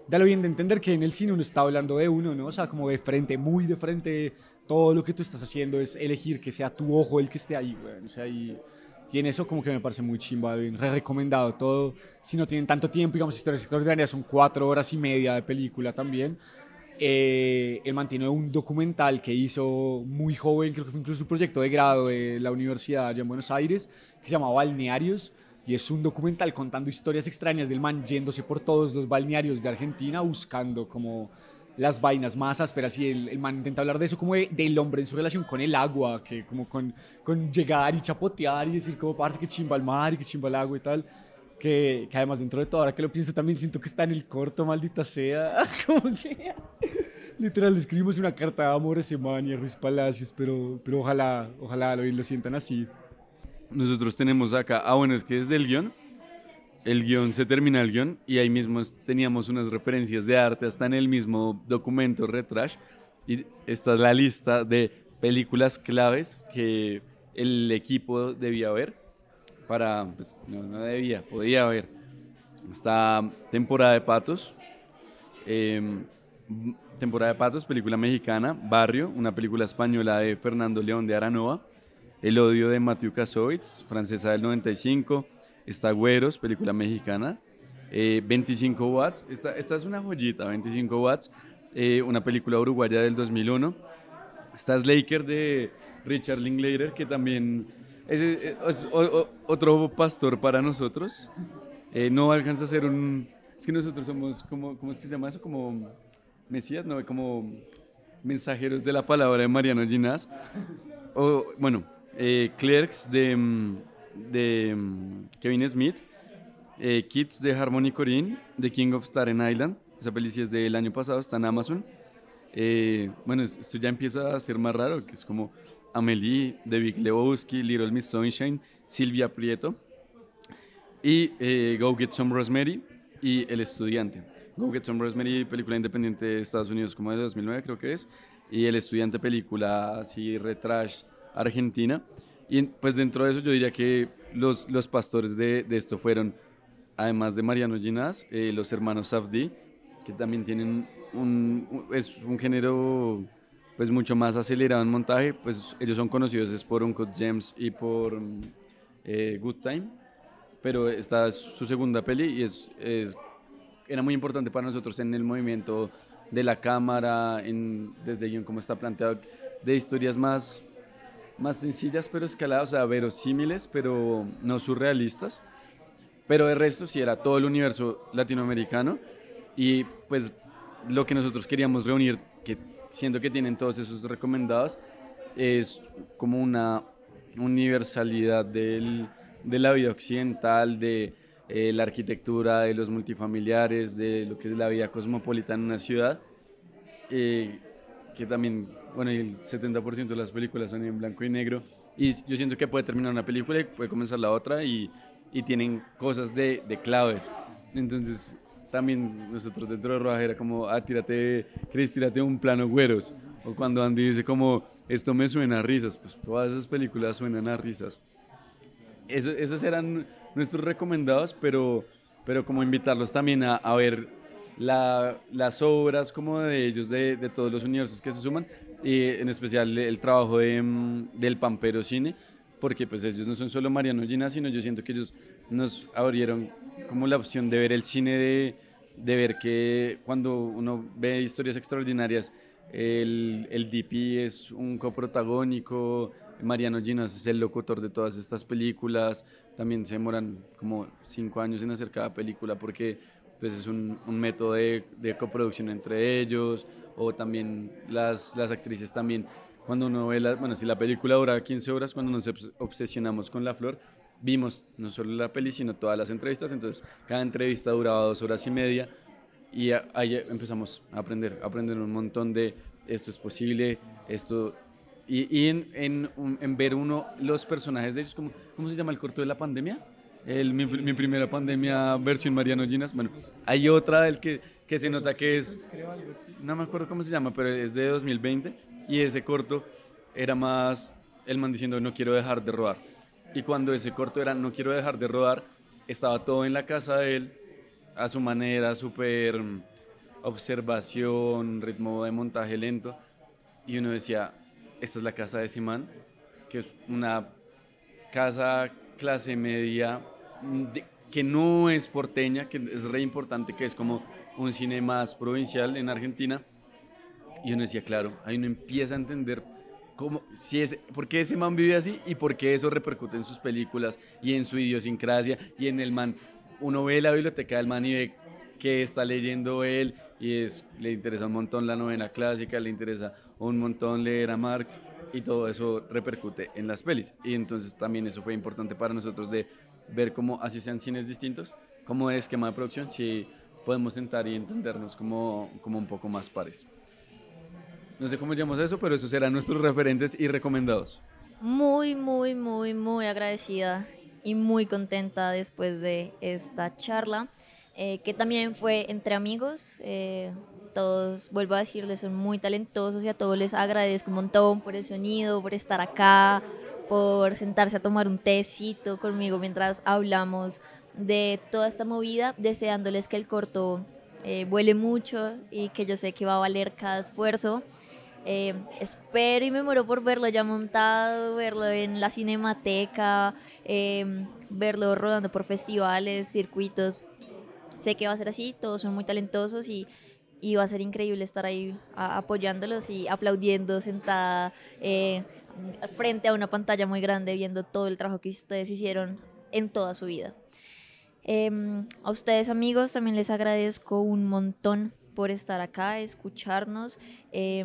de a lo bien de entender que en el cine uno está hablando de uno, ¿no? O sea, como de frente, muy de frente, todo lo que tú estás haciendo es elegir que sea tu ojo el que esté ahí, güey. O sea, y, y en eso como que me parece muy chimba, bien, re recomendado todo. Si no tienen tanto tiempo, digamos, historias extraordinarias, son cuatro horas y media de película también. Eh, él mantiene un documental que hizo muy joven, creo que fue incluso un proyecto de grado de la universidad allá en Buenos Aires, que se llama Balnearios, y es un documental contando historias extrañas del man yéndose por todos los balnearios de Argentina buscando como las vainas más ásperas y el, el man intenta hablar de eso como de- del hombre en su relación con el agua, que como con, con llegar y chapotear y decir como parce que chimba el mar y que chimba el agua y tal. Que, que además dentro de todo, ahora que lo pienso también siento que está en el corto, maldita sea. *laughs* como que literal le escribimos una carta de amor a ese man y a Ruiz Palacios, pero, pero ojalá, ojalá lo, lo sientan así. Nosotros tenemos acá, ah bueno, es que desde el guion, el guion se termina el guion y ahí mismo teníamos unas referencias de arte hasta en el mismo documento Retrash y esta es la lista de películas claves que el equipo debía ver para, pues no, debía, podía ver. Está temporada de patos, m- temporada de patos, película mexicana, Barrio, una película española de Fernando León de Aranova. El odio de Matthew Kasowitz, francesa del 95. Está Güeros, película mexicana. Eh, 25 watts, esta, esta es una joyita, 25 watts. eh, una película uruguaya del 2001. Está Slaker de Richard Linklater, que también es, es- es o- o- otro pastor para nosotros. Eh, no alcanza a ser un... Es que nosotros somos, como, ¿cómo es que se llama eso? Como mesías, no, como mensajeros de la palabra de Mariano Ginás. O, bueno, eh, Clerks de, de Kevin Smith, eh, Kids de Harmony Corinne, The King of Staten Island, esa peli es del año pasado, está en Amazon. Eh, bueno, es- esto ya empieza a ser más raro, que es como Amelie, The Big Lebowski, Little Miss Sunshine, Silvia Prieto, y eh, Go Get Some Rosemary y El Estudiante. Go Get Some Rosemary, película independiente de Estados Unidos como de 2009 creo que es, y El Estudiante, película así retrash argentina. Y pues dentro de eso yo diría que los, los pastores de, de esto fueron, además de Mariano Ginás, eh, los hermanos Safdi, que también tienen un, es un género pues mucho más acelerado en montaje, pues ellos son conocidos es por Uncut Gems y por eh, Good Time, pero esta es su segunda peli y es, es, era muy importante para nosotros en el movimiento de la cámara, en, desde guion como está planteado, de historias más, más sencillas pero escaladas, o sea, verosímiles pero no surrealistas, pero de resto sí era todo el universo latinoamericano y pues lo que nosotros queríamos reunir, que siendo que tienen todos esos recomendados, es como una universalidad del, de la vida occidental, de eh, la arquitectura, de los multifamiliares, de lo que es la vida cosmopolita en una ciudad, eh, que también, bueno, el 70% de las películas son en blanco y negro, y yo siento que puede terminar una película y puede comenzar la otra, y, y tienen cosas de, de claves. Entonces, también nosotros dentro de Rodaje era como, ah, tírate, Chris, tírate un plano güeros. O cuando Andy dice como, esto me suena a risas, pues todas esas películas suenan a risas. Eso, esos eran nuestros recomendados, pero, pero como invitarlos también a, a ver la, las obras como de ellos, de, de, todos los universos que se suman, y en especial el trabajo de, mm, del Pampero Cine, porque pues ellos no son solo Mariano Gina, sino yo siento que ellos nos abrieron como la opción de ver el cine de, de ver que cuando uno ve historias extraordinarias, el, el DP es un coprotagónico, Mariano Ginas es el locutor de todas estas películas, también se demoran como cinco años en hacer cada película porque pues es un, un método de, de, coproducción entre ellos, o también las, las actrices también, cuando uno ve, la, bueno, si la película dura 15 horas, cuando nos obsesionamos con la flor, vimos no solo la peli, sino todas las entrevistas, entonces cada entrevista duraba dos horas y media y ahí empezamos a aprender, a aprender un montón de esto es posible, esto... Y, y en, en, en, ver uno los personajes de ellos, como, ¿cómo se llama el corto de la pandemia? El, mi, mi, primera pandemia versión Mariano Ginas. Bueno, hay otra del que, que se nota que es... No me acuerdo cómo se llama, pero es de 2020 y ese corto era más el man diciendo no quiero dejar de rodar y cuando ese corto era No quiero dejar de rodar, estaba todo en la casa de él, a su manera, súper mm, observación, ritmo de montaje lento. Y uno decía, esta es la casa de ese man, que es una casa clase media, mm, que no es porteña, que es re importante, que es como un cine más provincial en Argentina. Y uno decía, claro, ahí uno empieza a entender cómo, si es, por qué ese man vive así y por qué eso repercute en sus películas y en su idiosincrasia y en el man. Uno ve la biblioteca del man y ve qué está leyendo él y es, le interesa un montón la novela clásica, le interesa un montón leer a Marx y todo eso repercute en las pelis. Y entonces también eso fue importante para nosotros de ver cómo así sean cines distintos, cómo es esquema de producción, si podemos sentar y entendernos como, como un poco más pares. No sé cómo llamamos eso, pero esos serán nuestros referentes y recomendados. Muy, muy, muy, muy agradecida y muy contenta después de esta charla, eh, que también fue entre amigos. Eh, todos, vuelvo a decirles, son muy talentosos y a todos les agradezco un montón por el sonido, por estar acá, por sentarse a tomar un tecito conmigo mientras hablamos de toda esta movida, deseándoles que el corto eh, vuele mucho y que yo sé que va a valer cada esfuerzo. Eh, espero y me muero por verlo ya montado, verlo en la cinemateca, eh, verlo rodando por festivales, circuitos. Sé que va a ser así, todos son muy talentosos y, y va a ser increíble estar ahí a, apoyándolos y aplaudiendo sentada eh, frente a una pantalla muy grande viendo todo el trabajo que ustedes hicieron en toda su vida. Em, a ustedes amigos también les agradezco un montón por estar acá, escucharnos. Eh,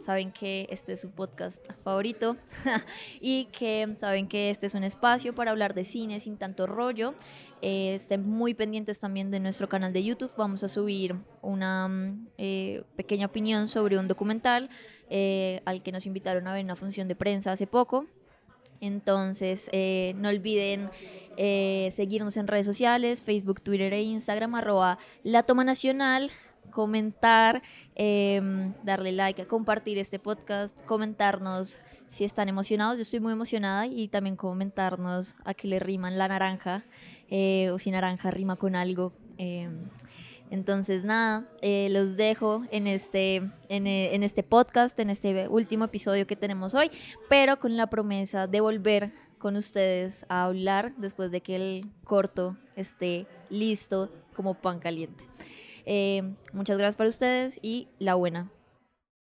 saben que este es su podcast favorito *laughs* y que saben que este es un espacio para hablar de cine sin tanto rollo. Eh, estén muy pendientes también de nuestro canal de YouTube. Vamos a subir una mm, eh, pequeña opinión sobre un documental eh, al que nos invitaron a ver una función de prensa hace poco Entonces, eh, no olviden eh, seguirnos en redes sociales, Facebook, Twitter e Instagram, arroba La Toma Nacional, comentar, em, darle like, compartir este podcast, comentarnos si están emocionados. Yo estoy muy emocionada y también comentarnos a qué le riman la naranja eh, o si naranja rima con algo. Entonces, nada, eh, los dejo en este, en, eh, en este podcast, en este último episodio que tenemos hoy, pero con la promesa de volver con ustedes a hablar después de que el corto esté listo como pan caliente. Eh, muchas gracias para ustedes y la buena.